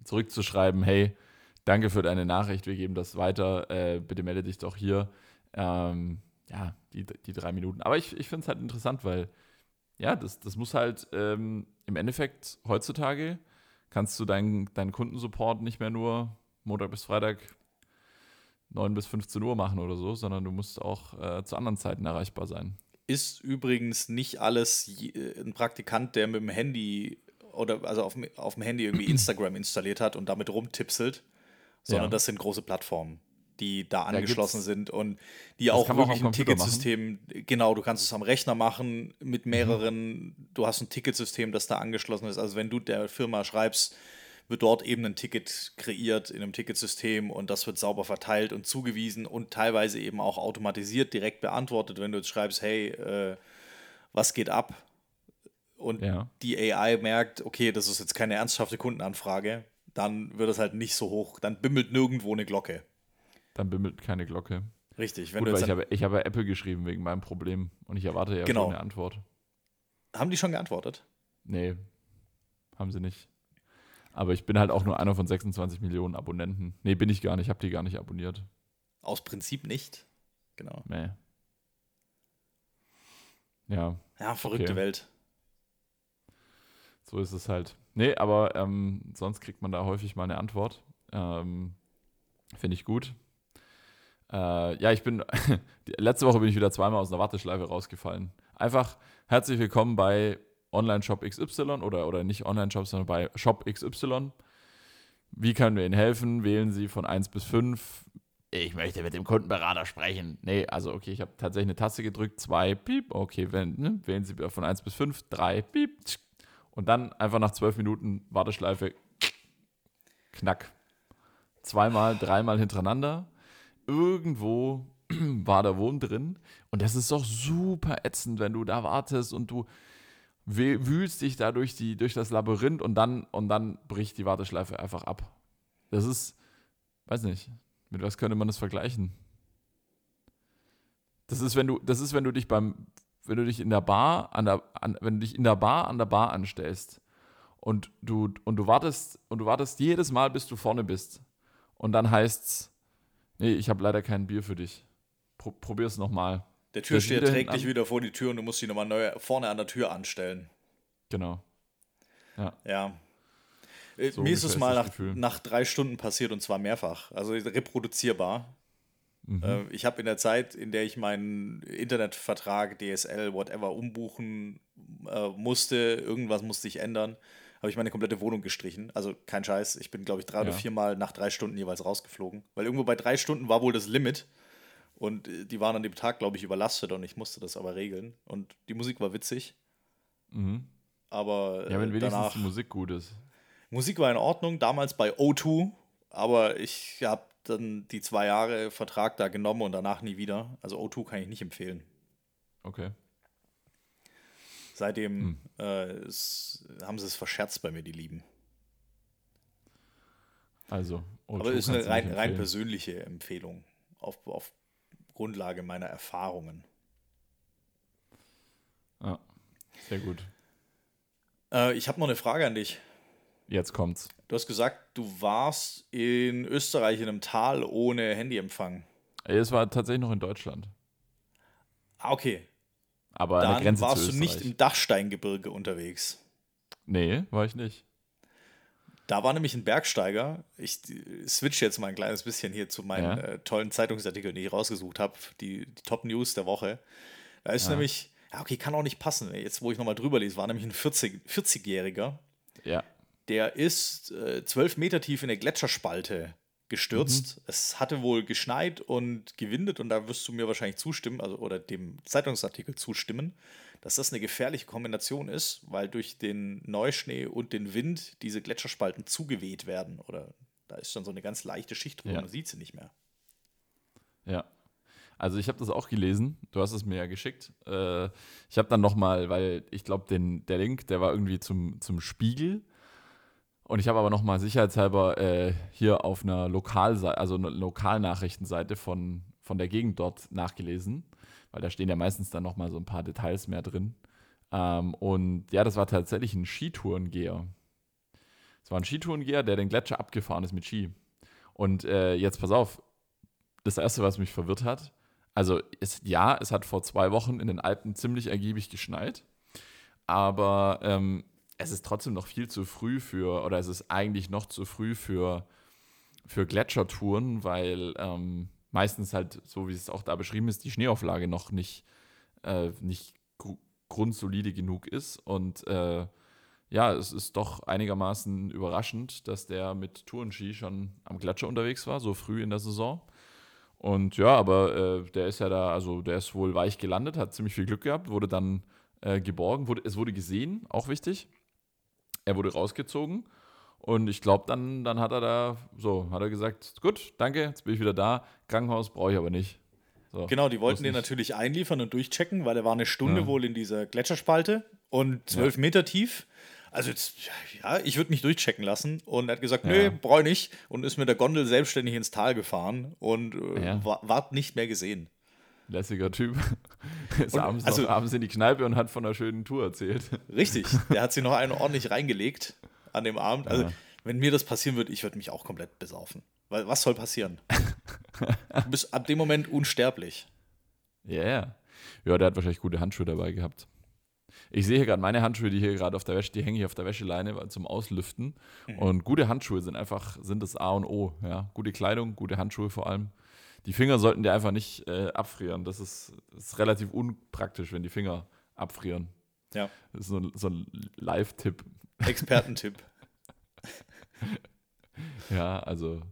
zurückzuschreiben, hey, danke für deine Nachricht, wir geben das weiter, äh, bitte melde dich doch hier. Ähm, ja, die, die drei Minuten. Aber ich, ich finde es halt interessant, weil, ja, das, das muss halt ähm, im Endeffekt heutzutage kannst du deinen, deinen Kundensupport nicht mehr nur Montag bis Freitag 9 bis 15 Uhr machen oder so, sondern du musst auch äh, zu anderen Zeiten erreichbar sein. Ist übrigens nicht alles äh, ein Praktikant, der mit dem Handy oder also auf, dem- auf dem Handy irgendwie [CLEARS THROAT] Instagram installiert hat und damit rumtipselt, sondern Ja. das sind große Plattformen, die da Da angeschlossen gibt's- sind und die auch auch wirklich am ein Ticketsystem, genau, du kannst es am Rechner machen Mhm. mit mehreren, du hast ein Ticketsystem, das da angeschlossen ist. Also wenn du der Firma schreibst, wird dort eben ein Ticket kreiert in einem Ticketsystem und das wird sauber verteilt und zugewiesen und teilweise eben auch automatisiert direkt beantwortet, wenn du jetzt schreibst, hey, äh, was geht ab? und Ja. die AI merkt, okay, das ist jetzt keine ernsthafte Kundenanfrage, dann wird es halt nicht so hoch. Dann bimmelt nirgendwo eine Glocke. Dann bimmelt keine Glocke. Richtig. Wenn Gut, du ich habe, ich habe Apple geschrieben wegen meinem Problem und ich erwarte ja Genau. eine Antwort. haben die schon geantwortet? Nee, haben sie nicht. Aber ich bin halt auch nur einer von 26 Millionen Abonnenten. Nee, bin ich gar nicht. Ich habe die gar nicht abonniert. Aus Prinzip nicht. Genau. Nee. Ja, Ja, verrückte Okay. Welt. so ist es halt. Nee, aber ähm, sonst kriegt man da häufig mal eine Antwort. Ähm, Finde ich gut. Äh, ja, ich bin. [LAUGHS] letzte Woche bin ich wieder zweimal aus einer Warteschleife rausgefallen. Einfach herzlich willkommen bei Online-Shop XY oder, oder nicht Online-Shop, sondern bei Shop XY. Wie können wir Ihnen helfen? Wählen Sie von 1 bis 5. Ich möchte mit dem Kundenberater sprechen. Nee, also okay, ich habe tatsächlich eine Taste gedrückt. 2, piep. Okay, wenn, ne, wählen Sie von 1 bis 5. 3, piep. Und dann einfach nach 12 Minuten Warteschleife. Knack. Zweimal, dreimal hintereinander. Irgendwo [CLEARS THROAT] war der Wurm drin. Und das ist doch super ätzend, wenn du da wartest und du wüh- wühlst dich da durch, die, durch das Labyrinth und dann, und dann bricht die Warteschleife einfach ab. Das ist, weiß nicht, mit was könnte man das vergleichen? Das ist, wenn du, das ist, wenn du dich beim, wenn du dich in der Bar, an der, an, wenn du dich in der Bar an der Bar anstellst und du, und du wartest, und du wartest jedes Mal, bis du vorne bist. Und dann heißt's, nee, ich habe leider kein Bier für dich. Pro, probier's nochmal. Der Türsteher wieder trägt dich wieder vor die Tür und du musst dich nochmal neu vorne an der Tür anstellen. Genau. Ja. Äh, So Mir ist es mal nach, nach drei Stunden passiert und zwar mehrfach. Also reproduzierbar. Mhm. Äh, ich habe in der Zeit, in der ich meinen Internetvertrag, DSL, whatever, umbuchen äh, musste, irgendwas musste ich ändern, habe ich meine komplette Wohnung gestrichen. Also kein Scheiß. Ich bin, glaube ich, drei oder Ja. viermal nach drei Stunden jeweils rausgeflogen. Weil irgendwo bei drei Stunden war wohl das Limit. Und äh, die waren an dem Tag, glaube ich, überlastet und ich musste das aber regeln. Und die Musik war witzig. Mhm. Aber Ja, wenn äh, wenigstens danach. die Musik gut ist. Musik war in Ordnung, damals bei O2, aber ich habe dann die zwei Jahre Vertrag da genommen und danach nie wieder. Also O2 kann ich nicht empfehlen. Okay. Seitdem Hm. äh, es, haben sie es verscherzt bei mir, die Lieben. Also, O2 aber es ist eine rein, rein persönliche Empfehlung auf, auf Grundlage meiner Erfahrungen. Ja, sehr gut. Äh, ich habe noch eine Frage an dich. Jetzt kommt's. Du hast gesagt, du warst in Österreich in einem Tal ohne Handyempfang. Es war tatsächlich noch in Deutschland. Ah, okay. Aber an der Dann Grenze warst zu du nicht Österreich. im Dachsteingebirge unterwegs. Nee, war ich nicht. Da war nämlich ein Bergsteiger. Ich äh, switch jetzt mal ein kleines bisschen hier zu meinen Ja. äh, tollen Zeitungsartikeln, die ich rausgesucht habe, die, die Top News der Woche. Da ist Ja. nämlich, ja, okay, kann auch nicht passen. Jetzt, wo ich nochmal drüber lese, war nämlich ein 40 40-Jähriger, Ja. der ist äh, 12 Meter tief in eine Gletscherspalte gestürzt. Es hatte wohl geschneit und gewindet und da wirst du mir wahrscheinlich zustimmen, also oder dem Zeitungsartikel zustimmen, dass das eine gefährliche Kombination ist, weil durch den Neuschnee und den Wind diese Gletscherspalten zugeweht werden oder da ist dann so eine ganz leichte Schicht drüber, Ja. man sieht sie nicht mehr. Ja. Also ich habe das auch gelesen. Du hast es mir ja geschickt. Äh, ich habe dann noch mal, weil ich glaube, der Link, der war irgendwie zum, zum Spiegel. Und ich habe aber noch mal sicherheitshalber äh, hier auf einer Lokalseite, also einer Lokalnachrichtenseite von, von der Gegend dort nachgelesen. Weil da stehen ja meistens dann noch mal so ein paar Details mehr drin. Ähm, und ja, das war tatsächlich ein Skitourengeher. Es war ein Skitourengeher, der den Gletscher abgefahren ist mit Ski. Und äh, jetzt pass auf, das Erste, was mich verwirrt hat, also es, ja, es hat vor zwei Wochen in den Alpen ziemlich ergiebig geschneit, aber ähm, es ist trotzdem noch viel zu früh für, oder es ist eigentlich noch zu früh für, für Gletschertouren, weil ähm, meistens halt, so wie es auch da beschrieben ist, die Schneeauflage noch nicht, äh, nicht gru grundsolide genug ist und äh, ja, es ist doch einigermaßen überraschend, dass der mit Tourenski schon am Gletscher unterwegs war, so früh in der Saison. Und ja, aber äh, der ist ja da, also der ist wohl weich gelandet, hat ziemlich viel Glück gehabt, wurde dann äh, geborgen, wurde, es wurde gesehen, auch wichtig. Er wurde rausgezogen und ich glaube, dann, dann hat er da, so, hat er gesagt, gut, danke, jetzt bin ich wieder da, Krankenhaus brauche ich aber nicht. So, Genau, die wollten den nicht- natürlich einliefern und durchchecken, weil er war eine Stunde Ja. wohl in dieser Gletscherspalte und zwölf Meter tief. Also jetzt, ja, ich würde mich durchchecken lassen und er hat gesagt, Ja. nö, brauche ich nicht und ist mit der Gondel selbstständig ins Tal gefahren und äh, Ja. wa- ward nicht mehr gesehen. Lässiger Typ. [LAUGHS] Ist Und, abends, also- noch, abends in die Kneipe und hat von einer schönen Tour erzählt. [LAUGHS] Richtig, der hat sich noch einen ordentlich reingelegt an dem Abend. Also, Ja. wenn mir das passieren würde, ich würde mich auch komplett besaufen. Weil was soll passieren? du bist ab dem Moment unsterblich. Ja, ja. Ja, der hat wahrscheinlich gute Handschuhe dabei gehabt. Ich sehe hier gerade meine Handschuhe, die hier gerade auf der Wäsche, die hängen hier auf der Wäscheleine weil- zum Auslüften. Mhm. Und gute Handschuhe sind einfach, sind das A und O. Ja? Gute Kleidung, gute Handschuhe vor allem. Die Finger sollten dir einfach nicht äh, abfrieren. Das ist, das ist relativ unpraktisch, wenn die Finger abfrieren. Ja. Das ist so, ein- so ein Live-Tipp. Expertentipp. [LAUGHS] Ja, also,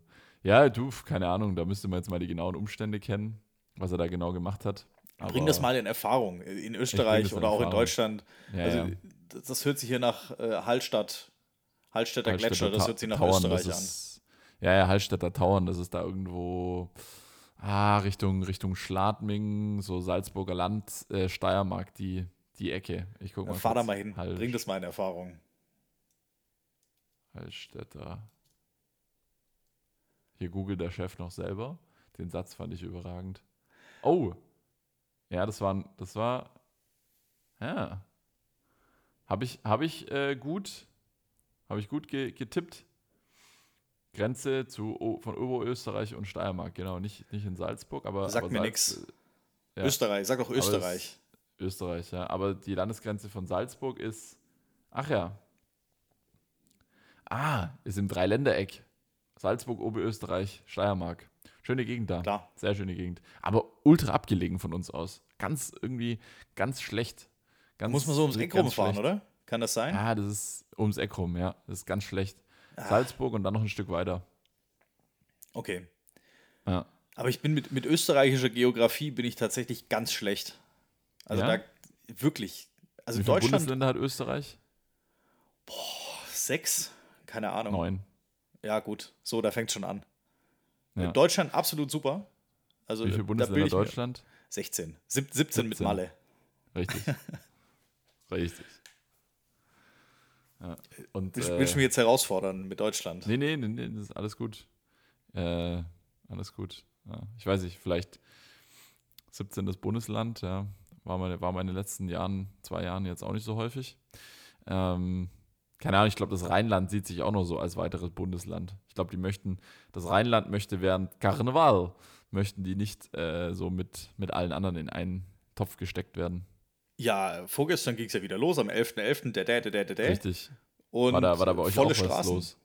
ja, du, keine Ahnung, da müsste man jetzt mal die genauen Umstände kennen, was er da genau gemacht hat. Bring Aber- das mal in Erfahrung. In Österreich das in oder auch in. Deutschland. Ja, also, ja. das, das hört sich hier nach äh, Hallstatt, Hallstätter Gletscher, das Ta- hört sich nach Tauern, Österreich das an. ist, Ja, ja, Hallstätter Tauern, das ist da irgendwo ah, Richtung, Richtung Schladming, so Salzburger Land, äh, Steiermark, die, die Ecke. Ich guck mal. Fahr da mal hin. Hall, Bring das mal in Erfahrung. Hallstätter. Hier googelt der Chef noch selber. Den Satz fand ich überragend. Oh! Ja, das war, das war, ja. Habe ich, hab ich äh, gut, habe ich gut ge getippt. Grenze zu, O- von Oberösterreich und Steiermark, genau, nicht, nicht in Salzburg, aber. Sagt aber mir Salz- nix. Ja. Österreich, sag doch Österreich. Österreich, ja. Aber die Landesgrenze von Salzburg ist. Ach ja. Ah, ist im Dreiländereck. Salzburg, Oberösterreich, Steiermark. Schöne Gegend da. Klar. Sehr schöne Gegend. Aber ultra abgelegen von uns aus. Ganz irgendwie, ganz schlecht. Ganz, Muss man so ums Eck rumfahren, oder? Kann das sein? Ah, das ist ums Eck rum, ja. Das ist ganz schlecht. Ah. Salzburg und dann noch ein Stück weiter. Okay. Ja. Aber ich bin mit, mit österreichischer Geografie bin ich tatsächlich ganz schlecht. Also Ja? da wirklich. Also Wie viele Deutschland Bundesländer hat Österreich? sechs, keine Ahnung. Neun. Ja, gut. So, da fängt schon an. Ja. Deutschland absolut super. Also Wie viele Bundesländer Deutschland? 16. Sieb 17 mit 17. Malle. Richtig. [LAUGHS] Richtig. Ja. Und, Willst, äh, willst du mich jetzt herausfordern mit Deutschland? nee, nee, nee, nee, das ist alles gut. Äh, alles gut. Ja. Ich weiß nicht, vielleicht 17. Bundesland, ja. War meine, war meine letzten Jahren, zwei Jahren jetzt auch nicht so häufig. Ähm, keine Ahnung, ich glaube, das Rheinland sieht sich auch noch so als weiteres Bundesland. Ich glaube, die möchten, das Rheinland möchte während Karneval, möchten die nicht äh, so mit, mit allen anderen in einen Topf gesteckt werden. Ja, vorgestern ging es ja wieder los, am 11.11. der, der, der, der, der. Richtig. Und War da, war da bei euch volle auch was Straßen. los?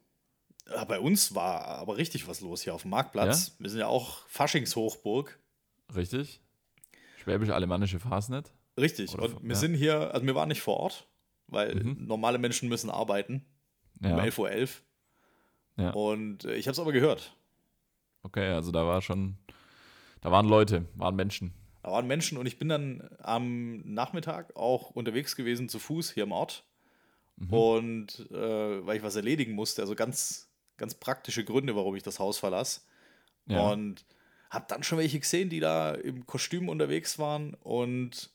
Ja, bei uns war aber richtig was los hier auf dem Marktplatz. Wir sind ja auch Faschingshochburg. Richtig? Schwäbisch-alemannische Fasnet? Richtig. Oder und wir ja. sind hier, also wir waren nicht vor Ort, weil Mhm. normale Menschen müssen arbeiten. Um Ja. 11.11 Uhr. 11. Ja. Und äh, ich habe es aber gehört. Okay, also da war schon, da waren Leute, waren Menschen. Da waren Menschen und ich bin dann am Nachmittag auch unterwegs gewesen zu Fuß hier im Ort. Mhm. Und äh, weil ich was erledigen musste, also ganz, ganz praktische Gründe, warum ich das Haus verlasse. Ja. Und habe dann schon welche gesehen, die da im Kostüm unterwegs waren und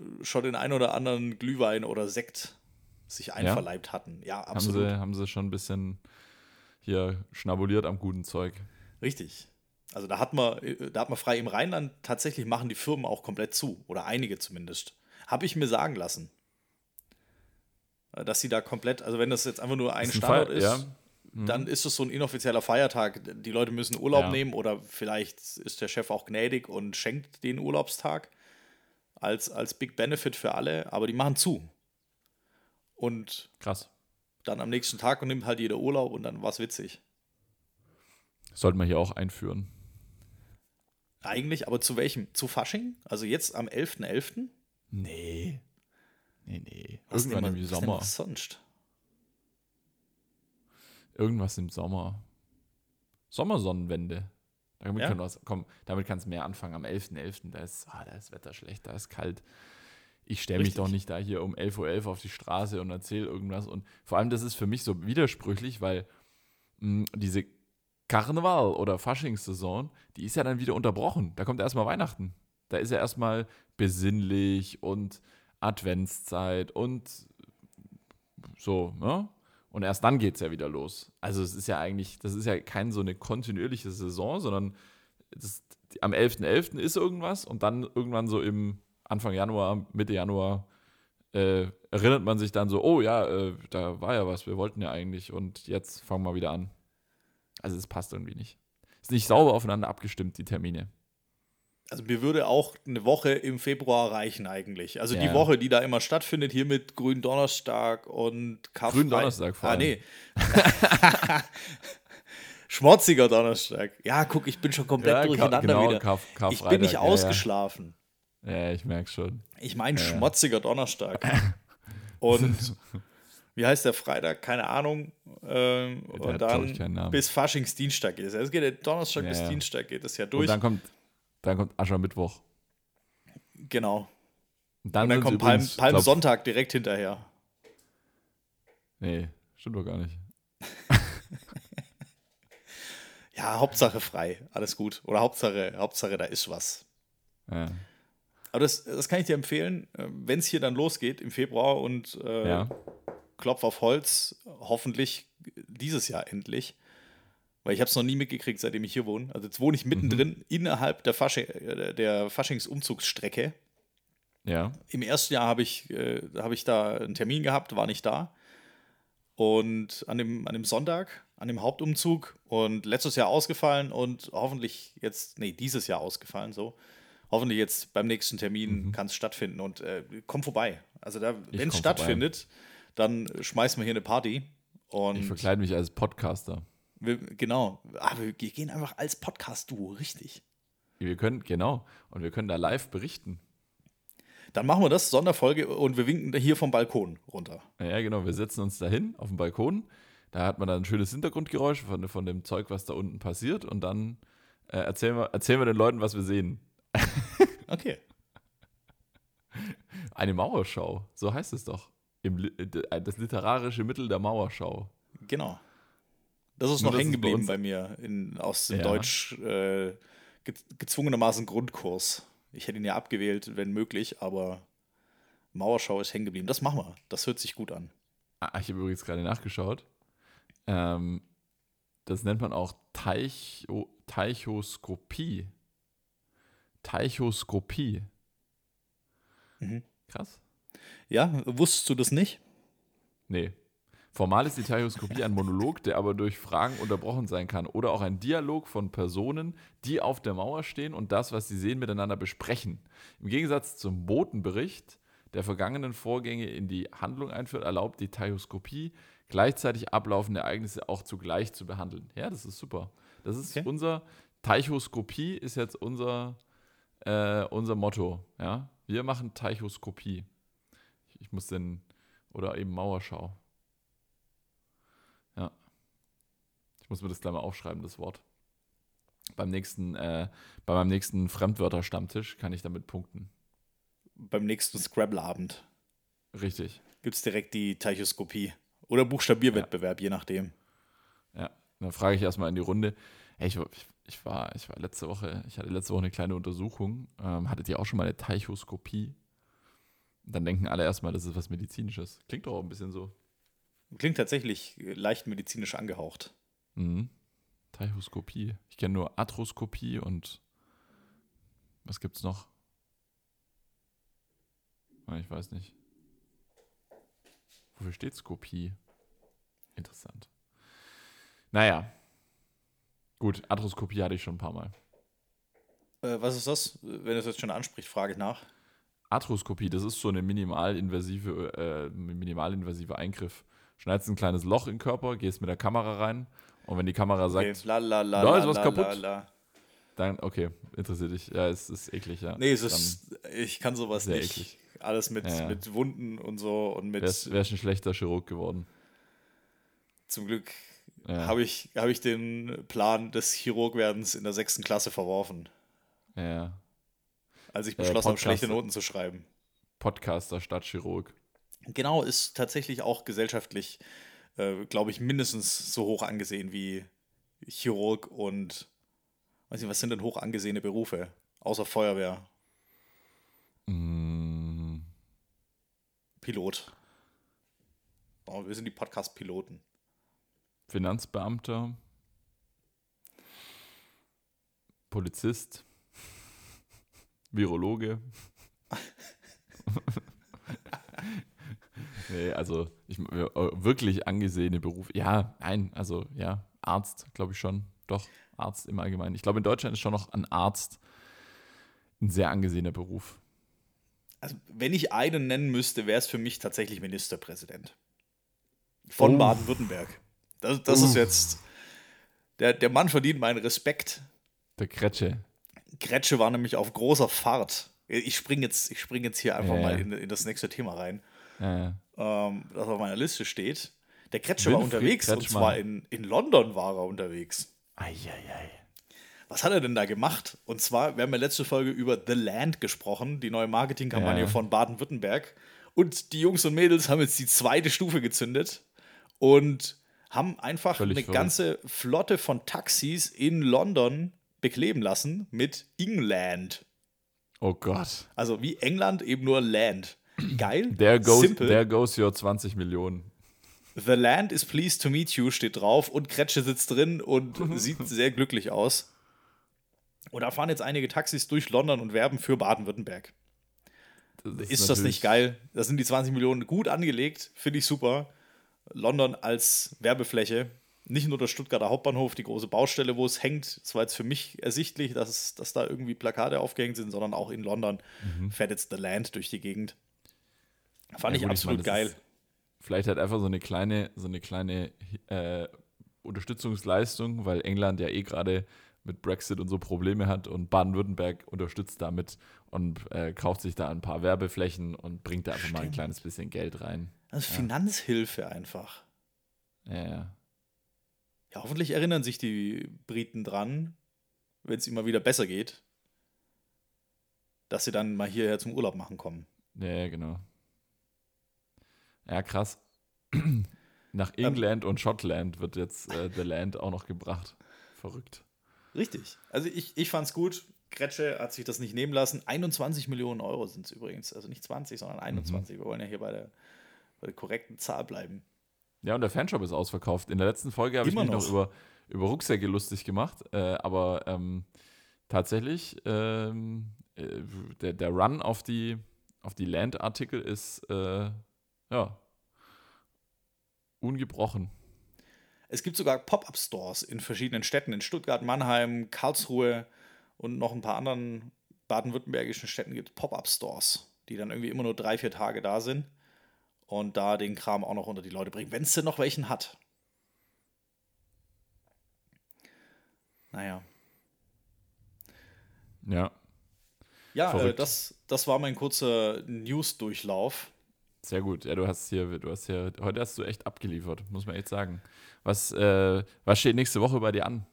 äh, schon den ein oder anderen Glühwein oder Sekt sich einverleibt hatten. Ja, haben, absolut. sie, haben sie schon ein bisschen hier schnabuliert am guten Zeug. Richtig. Also da hat man, äh, da hat man frei im Rheinland tatsächlich machen die Firmen auch komplett zu. Oder einige zumindest. Habe ich mir sagen lassen. Äh, Dass sie da komplett, also wenn das jetzt einfach nur ein ein Standort Feier- ist, ja. Mhm. dann ist es so ein inoffizieller Feiertag. Die Leute müssen Urlaub Ja. nehmen oder vielleicht ist der Chef auch gnädig und schenkt den Urlaubstag als, als Big Benefit für alle, aber die machen zu. Und Krass. dann am nächsten Tag nimmt halt jeder Urlaub und dann war es witzig. Sollten wir hier auch einführen. Eigentlich, aber zu welchem? Zu Fasching? Also jetzt am 11.11.? Nee. Nee, nee. Was Irgendwann denn, im was Sommer. was sonst? Irgendwas im Sommer. Sommersonnenwende. Damit Ja? wir's- komm, damit kannst du mehr anfangen. Am 11.11. Da ist, ah, da ist Wetter schlecht, da ist kalt. Ich stelle mich doch nicht da hier um 11.11 Uhr auf die Straße und erzähle irgendwas. Und vor allem, das ist für mich so widersprüchlich, weil mh, diese Karneval- oder Faschingssaison, die ist ja dann wieder unterbrochen. Da kommt erstmal Weihnachten. Da ist ja erstmal besinnlich und Adventszeit und so, ne? Und erst dann geht es ja wieder los. Also es ist ja eigentlich, das ist ja keine so eine kontinuierliche Saison, sondern das, am 11.11. .11. ist irgendwas und dann irgendwann so im Anfang Januar, Mitte Januar äh, erinnert man sich dann so, oh ja, äh, da war ja was, wir wollten ja eigentlich und jetzt fangen wir wieder an. Also es passt irgendwie nicht. Ist nicht sauber aufeinander abgestimmt, die Termine. Also mir würde auch eine Woche im Februar reichen eigentlich. Also Ja. die Woche, die da immer stattfindet, hier mit Grünen Donnerstag und Karfreitag. Grünen Donnerstag vor Ah, allem. nee. [LAUGHS] Schmutziger Donnerstag. Ja, guck, ich bin schon komplett Ja, durcheinander genau, wieder. Karf- ich bin Karfreitag, nicht ja, ausgeschlafen. Ja, ich merke schon. Ich meine schmutziger Donnerstag. [LAUGHS] Und [LAUGHS] wie heißt der Freitag? Keine Ahnung. Ähm, und glaub dann bis Faschingsdienstag ist. Es geht ja Donnerstag Ja, bis ja. Dienstag geht das ja Und durch. dann kommt, dann kommt Aschermittwoch. genau. Und dann, Und dann kommt Palm, übrigens, glaub- Palmsonntag direkt hinterher. Nee, stimmt doch gar nicht. [LAUGHS] Ja, Hauptsache frei. Alles gut. Oder Hauptsache, Hauptsache, da ist was. Ja. Aber das, das kann ich dir empfehlen, wenn es hier dann losgeht im Februar und äh, ja. Klopf auf Holz, hoffentlich dieses Jahr endlich. Weil ich habe es noch nie mitgekriegt, seitdem ich hier wohne. Also jetzt wohne ich mittendrin Mhm. innerhalb der, Faschi äh, der Faschingsumzugsstrecke. Ja. Im ersten Jahr habe ich, äh, hab ich da einen Termin gehabt, war nicht da. Und an dem, an dem Sonntag, an dem Hauptumzug und letztes Jahr ausgefallen und hoffentlich jetzt, nee, dieses Jahr ausgefallen, so. Hoffentlich jetzt beim nächsten Termin kann es stattfinden und äh, komm vorbei. Also da, Mhm. Wenn es stattfindet, dann schmeißen wir hier eine Party. Und Ich verkleide mich als Podcaster. wir, genau, ah, wir gehen einfach als Podcast-Duo, richtig. Wir können, genau. Und wir können da live berichten. Dann machen wir das, Sonderfolge, und wir winken hier vom Balkon runter. Ja, genau. Wir setzen uns da hin auf dem Balkon. Da hat man dann ein schönes Hintergrundgeräusch von, von dem Zeug, was da unten passiert. Und dann äh, erzählen, wir, erzählen wir den Leuten, was wir sehen. Okay. Eine Mauerschau, so heißt es doch. Im, Li- äh, das literarische Mittel der Mauerschau. Genau. Das ist Nur, noch hängen bei geblieben uns- bei mir in, aus dem Ja. Deutsch äh, ge gezwungenermaßen Grundkurs. Ich hätte ihn ja abgewählt, wenn möglich, aber Mauerschau ist hängen geblieben. Das machen wir. Das hört sich gut an. Ah, ich habe übrigens gerade nachgeschaut. Ähm, das nennt man auch Teicho, Teichoskopie. Teichoskopie. Mhm. Krass. Ja, wusstest du das nicht? Nee. Formal ist die Teichoskopie ein Monolog, der aber durch Fragen unterbrochen sein kann. Oder auch ein Dialog von Personen, die auf der Mauer stehen und das, was sie sehen, miteinander besprechen. Im Gegensatz zum Botenbericht, der vergangenen Vorgänge in die Handlung einführt, erlaubt die Teichoskopie gleichzeitig ablaufende Ereignisse auch zugleich zu behandeln. Ja, das ist super. Das ist Okay. unser, Teichoskopie ist jetzt unser, äh, unser Motto. Ja? Wir machen Teichoskopie. Ich, muss den, oder eben Mauerschau. Ja. Ich muss mir das gleich mal aufschreiben, das Wort. Beim nächsten, äh, bei meinem nächsten Fremdwörter-Stammtisch kann ich damit punkten. Beim nächsten Scrabble-Abend Richtig. gibt es direkt die Teichoskopie. Oder Buchstabierwettbewerb, je nachdem. Ja. Dann frage ich erstmal in die Runde. Hey, ich, war- ich, ich, war, ich war letzte Woche, ich hatte letzte Woche eine kleine Untersuchung. Ähm, hattet ihr auch schon mal eine Teichoskopie? Dann denken alle erstmal, das ist was Medizinisches. Klingt doch auch ein bisschen so. Klingt tatsächlich leicht medizinisch angehaucht. Mhm. Teichoskopie. Ich kenne nur Arthroskopie und was gibt's noch? Ah, Ich weiß nicht. Wofür steht Skopie? Interessant. Naja. Gut, Arthroskopie hatte ich schon ein paar Mal. Äh, was ist das? Wenn es jetzt schon anspricht, frage ich nach. Arthroskopie, das ist so eine minimalinvasive, äh, minimalinvasive Eingriff. Schneidest ein kleines Loch im Körper, gehst mit der Kamera rein und wenn die Kamera sagt, Okay. La, la, la, Da ist was kaputt. Dann, okay, interessiert dich. Ja, es ist eklig, ja. Nee, es ist, ich kann sowas nicht. eklig. Alles mit, Ja, ja. mit Wunden und so und mit, Wärst, wärst ein schlechter Chirurg geworden. zum Glück Ja, habe ich, hab ich den Plan des Chirurgwerdens in der sechsten Klasse verworfen, ja. Als ich Äh, beschlossen habe, Podcast- schlechte Noten zu schreiben. Podcaster statt Chirurg. Genau, ist tatsächlich auch gesellschaftlich, äh, glaube ich, mindestens so hoch angesehen wie Chirurg und, weiß nicht, was sind denn hoch angesehene Berufe? Außer Feuerwehr. Mm, Pilot. Oh, wir sind die Podcast-Piloten. Finanzbeamter, Polizist, Virologe. [LAUGHS] nee, also ich, wirklich angesehene Berufe. Ja, nein, also ja, Arzt, glaube ich schon. Doch, Arzt im Allgemeinen. Ich glaube, in Deutschland ist schon noch ein Arzt ein sehr angesehener Beruf. Also, wenn ich einen nennen müsste, wäre es für mich tatsächlich Ministerpräsident. Von Oh. Baden-Württemberg. Das, das ist Uff. jetzt. Der, der Mann verdient meinen Respekt. Der Kretsche. Gretsche war nämlich auf großer Fahrt. Ich springe jetzt, ich spring jetzt hier einfach Ja, ja. mal in, in das nächste Thema rein, Äh, ähm, das auf meiner Liste steht. Der Gretsche war Winfried unterwegs und Kretschmann. zwar in, in London war er unterwegs. Eieiei. Was hat er denn da gemacht? Und zwar, wir haben ja letzte Folge über The Land gesprochen, die neue Marketingkampagne Ja. von Baden-Württemberg. Und die Jungs und Mädels haben jetzt die zweite Stufe gezündet und haben einfach Völlig eine verrückt. ganze Flotte von Taxis in London bekleben lassen mit England. Oh Gott. Also wie England, eben nur Land. Geil. There goes, Simple. there goes your 20 Millionen. The land is pleased to meet you steht drauf und Kretsche sitzt drin und [LAUGHS] sieht sehr glücklich aus. Und da fahren jetzt einige Taxis durch London und werben für Baden-Württemberg. Ist, das natürlich- nicht geil? Da sind die 20 Millionen gut angelegt, finde ich super. London als Werbefläche. Nicht nur der Stuttgarter Hauptbahnhof, die große Baustelle, wo es hängt. Es war jetzt für mich ersichtlich, dass, dass da irgendwie Plakate aufgehängt sind, sondern auch in London fährt jetzt The Land durch die Gegend. Fand Mhm. Ja, ich gut, absolut meine, das geil. ist Vielleicht halt einfach so eine kleine, so eine kleine äh, Unterstützungsleistung, weil England ja eh gerade mit Brexit und so Probleme hat und Baden-Württemberg unterstützt damit und äh, kauft sich da ein paar Werbeflächen und bringt da einfach mal ein Stimmt. kleines bisschen Geld rein. Also Finanzhilfe einfach. Ja, ja. Ja, hoffentlich erinnern sich die Briten dran, wenn es immer wieder besser geht, dass sie dann mal hierher zum Urlaub machen kommen. Ja, genau. Ja, krass. [CLEARS THROAT] Ähm. Nach England und Schottland wird jetzt äh, The Land auch noch gebracht. Verrückt. Richtig. Also ich, ich fand's gut. Gretsche hat sich das nicht nehmen lassen. 21 Millionen Euro sind es übrigens. Also nicht 20, sondern 21. Wir wollen ja hier bei der, bei der korrekten Zahl bleiben. Ja, und der Fanshop ist ausverkauft. In der letzten Folge habe ich mich noch, noch. über, über Rucksäcke lustig gemacht, äh, aber ähm, tatsächlich ähm, äh, der, der Run auf die, auf die Land-Artikel ist äh, ja ungebrochen. Es gibt sogar Pop-Up-Stores in verschiedenen Städten, in Stuttgart, Mannheim, Karlsruhe und noch ein paar anderen baden-württembergischen Städten gibt es Pop-Up-Stores, die dann irgendwie immer nur drei, vier Tage da sind und da den Kram auch noch unter die Leute bringen, wenn es denn noch welchen hat. Naja. Ja, Ja, äh, das, das war mein kurzer News-Durchlauf. sehr gut. Ja, du hast hier, du hast hier, heute hast du echt abgeliefert, muss man echt sagen. Was, äh, was steht nächste Woche bei dir an?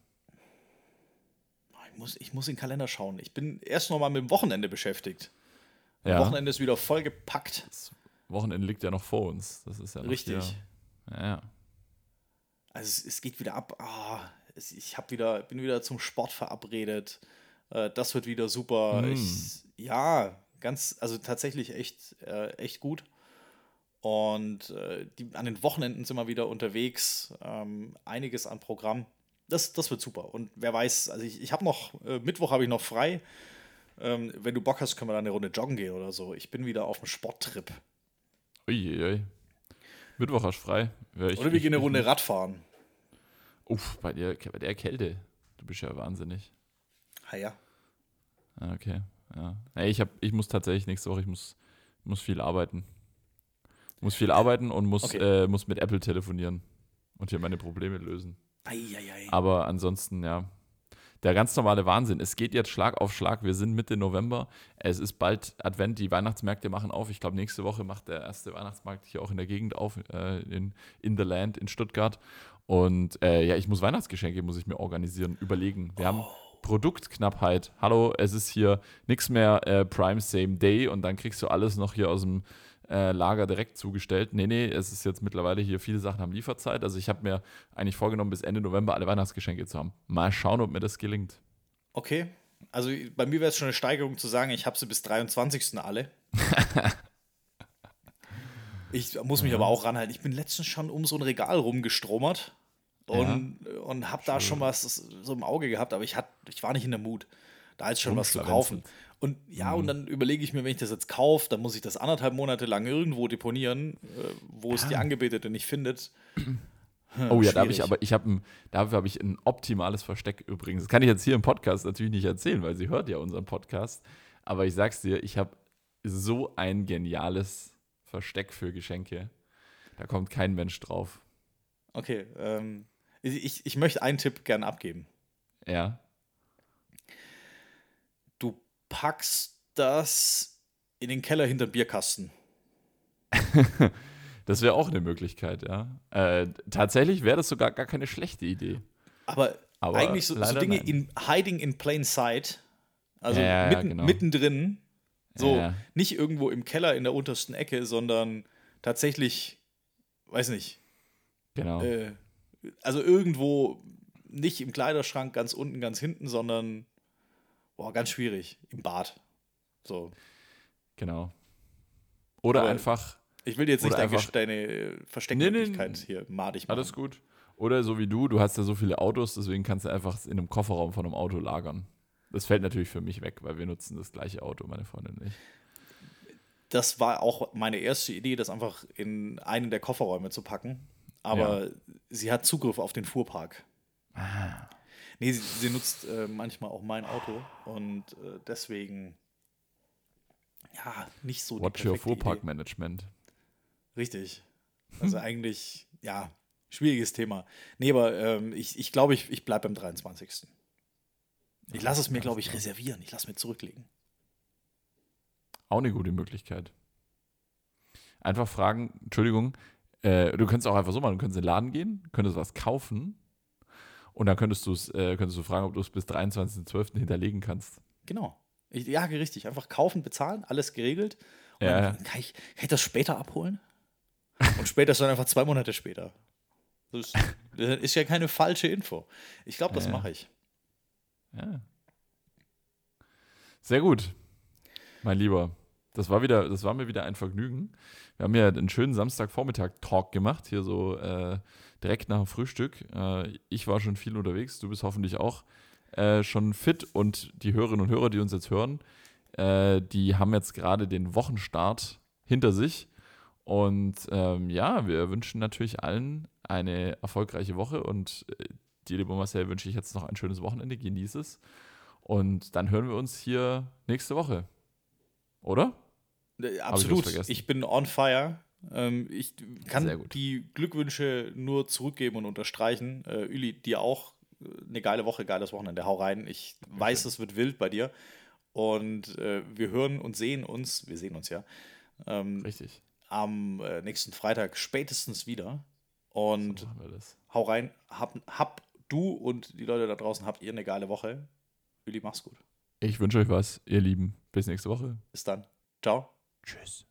Ich muss, ich muss in den Kalender schauen. Ich bin erst noch mal mit dem Wochenende beschäftigt. Ja, Wochenende ist wieder vollgepackt. das Wochenende liegt ja noch vor uns. Das ist ja Richtig. Hier, ja, ja. Also es, es geht wieder ab. Ah, es, ich hab wieder, bin wieder zum Sport verabredet. Äh, das wird wieder super. Mm. Ich, ja, ganz, also tatsächlich echt, äh, echt gut. Und äh, die, an den Wochenenden sind wir wieder unterwegs. Ähm, einiges an Programm. Das, das wird super. Und wer weiß, also ich, ich habe noch, äh, Mittwoch habe ich noch frei. Ähm, wenn du Bock hast, können wir da eine Runde joggen gehen oder so. Ich bin wieder auf dem Sporttrip. Uiuiui. Mittwoch hast du frei. Ich- Oder wir ich- gehen eine ich- Runde Radfahren. Uff, bei der, bei der Kälte. Du bist ja wahnsinnig. Ha ja. Ah, okay. Ja. Nee, ich, hab, ich muss tatsächlich nächste Woche, ich muss, muss viel arbeiten. Muss viel arbeiten und muss, Okay. äh, muss mit Apple telefonieren und hier meine Probleme lösen. Eieiei. Aber ansonsten, ja, der ganz normale Wahnsinn. Es geht jetzt Schlag auf Schlag. Wir sind Mitte November. Es ist bald Advent. Die Weihnachtsmärkte machen auf. Ich glaube, nächste Woche macht der erste Weihnachtsmarkt hier auch in der Gegend auf, äh, in, in the Land in Stuttgart. Und äh, ja, ich muss Weihnachtsgeschenke, muss ich mir organisieren, überlegen. Wir haben Produktknappheit. Hallo, es ist hier nichts mehr äh, Prime Same Day und dann kriegst du alles noch hier aus dem äh, Lager direkt zugestellt. Nee, nee, es ist jetzt mittlerweile hier, viele Sachen haben Lieferzeit. Also ich habe mir eigentlich vorgenommen, bis Ende November alle Weihnachtsgeschenke zu haben. Mal schauen, ob mir das gelingt. Okay. Also bei mir wäre es schon eine Steigerung zu sagen, ich habe sie bis 23. alle. [LAUGHS] Ich muss mich Ja. aber auch ranhalten. Ich bin letztens schon um so ein Regal rumgestromert und, und habe da schon was so im Auge gehabt, aber ich, hat, ich war nicht in der Mut, da jetzt schon was zu kaufen. Und ja, Mhm. und dann überlege ich mir, wenn ich das jetzt kaufe, dann muss ich das anderthalb Monate lang irgendwo deponieren, äh, wo es die Angebetete nicht findet. [CLEARS THROAT] Oh ja, da habe ich aber, ich habe dafür habe ich ein optimales Versteck übrigens. Das kann ich jetzt hier im Podcast natürlich nicht erzählen, weil sie hört ja unseren Podcast. Aber ich sag's dir, ich habe so ein geniales Versteck für Geschenke. Da kommt kein Mensch drauf. Okay, ähm, ich, ich möchte einen Tipp gerne abgeben. Ja. Du packst das in den Keller hinter Bierkasten. [LAUGHS] Das wäre auch eine Möglichkeit, ja. Äh, tatsächlich wäre das sogar gar keine schlechte Idee. Aber, Aber eigentlich so, so Dinge nein. in hiding in plain sight, also Ja, ja, mitten, genau. mittendrin, so Ja. nicht irgendwo im Keller in der untersten Ecke, sondern tatsächlich, weiß nicht, Genau. äh, also irgendwo nicht im Kleiderschrank ganz unten, ganz hinten, sondern boah, ganz schwierig, im Bad. So. Genau. Oder Aber einfach, Ich will jetzt nicht Oder deine, deine äh, Nee, Versteckmöglichkeit nee, hier madig machen. alles gut. Oder so wie du, du hast ja so viele Autos, deswegen kannst du einfach in einem Kofferraum von einem Auto lagern. Das fällt natürlich für mich weg, weil wir nutzen das gleiche Auto, meine Freundin und ich. Das war auch meine erste Idee, das einfach in einen der Kofferräume zu packen. Aber sie hat Zugriff auf den Fuhrpark. Ah. Nee, sie, sie nutzt äh, manchmal auch mein Auto und äh, deswegen ja, nicht so die Watch your perfekte Idee. Fuhrparkmanagement. Richtig. Also eigentlich, ja, schwieriges Thema. Nee, aber ähm, ich, ich glaube, ich, ich bleibe beim 23. Ich lasse es mir, glaube ich, reservieren. Ich lasse mir zurücklegen. Auch eine gute Möglichkeit. Einfach fragen, Entschuldigung, äh, du könntest auch einfach so machen, du könntest in den Laden gehen, könntest was kaufen und dann könntest, du's, äh, könntest du fragen, ob du es bis 23.12. hinterlegen kannst. Genau. Ich, ja, richtig. Einfach kaufen, bezahlen, alles geregelt. Und Ja, dann kann ich, kann ich das später abholen? Und später ist dann einfach zwei Monate später. Das ist, das ist ja keine falsche Info. Ich glaube, das Ja. mache ich. Ja. Sehr gut, mein Lieber. Das war, wieder, das war mir wieder ein Vergnügen. Wir haben ja einen schönen Samstagvormittag-Talk gemacht, hier so äh, direkt nach dem Frühstück. Äh, ich war schon viel unterwegs, du bist hoffentlich auch äh, schon fit und die Hörerinnen und Hörer, die uns jetzt hören, äh, die haben jetzt gerade den Wochenstart hinter sich. Und ähm, ja, wir wünschen natürlich allen eine erfolgreiche Woche und äh, dir, lieber Marcel, wünsche ich jetzt noch ein schönes Wochenende. Genieß es. Und dann hören wir uns hier nächste Woche. Oder? Äh, Absolut. vergessen? Ich bin on fire. Ähm, ich kann die Glückwünsche nur zurückgeben und unterstreichen. Äh, Üli, dir auch eine geile Woche, geiles Wochenende. Hau rein. Ich weiß, es wird wild bei dir. Und äh, wir hören und sehen uns, wir sehen uns ja, ähm, Richtig. am äh, nächsten Freitag spätestens wieder. Und So hau rein. Hab, hab du und die Leute da draußen, habt ihr eine geile Woche. Üli, mach's gut. Ich wünsche euch was, ihr Lieben. Bis nächste Woche. Bis dann. Ciao. Tschüss.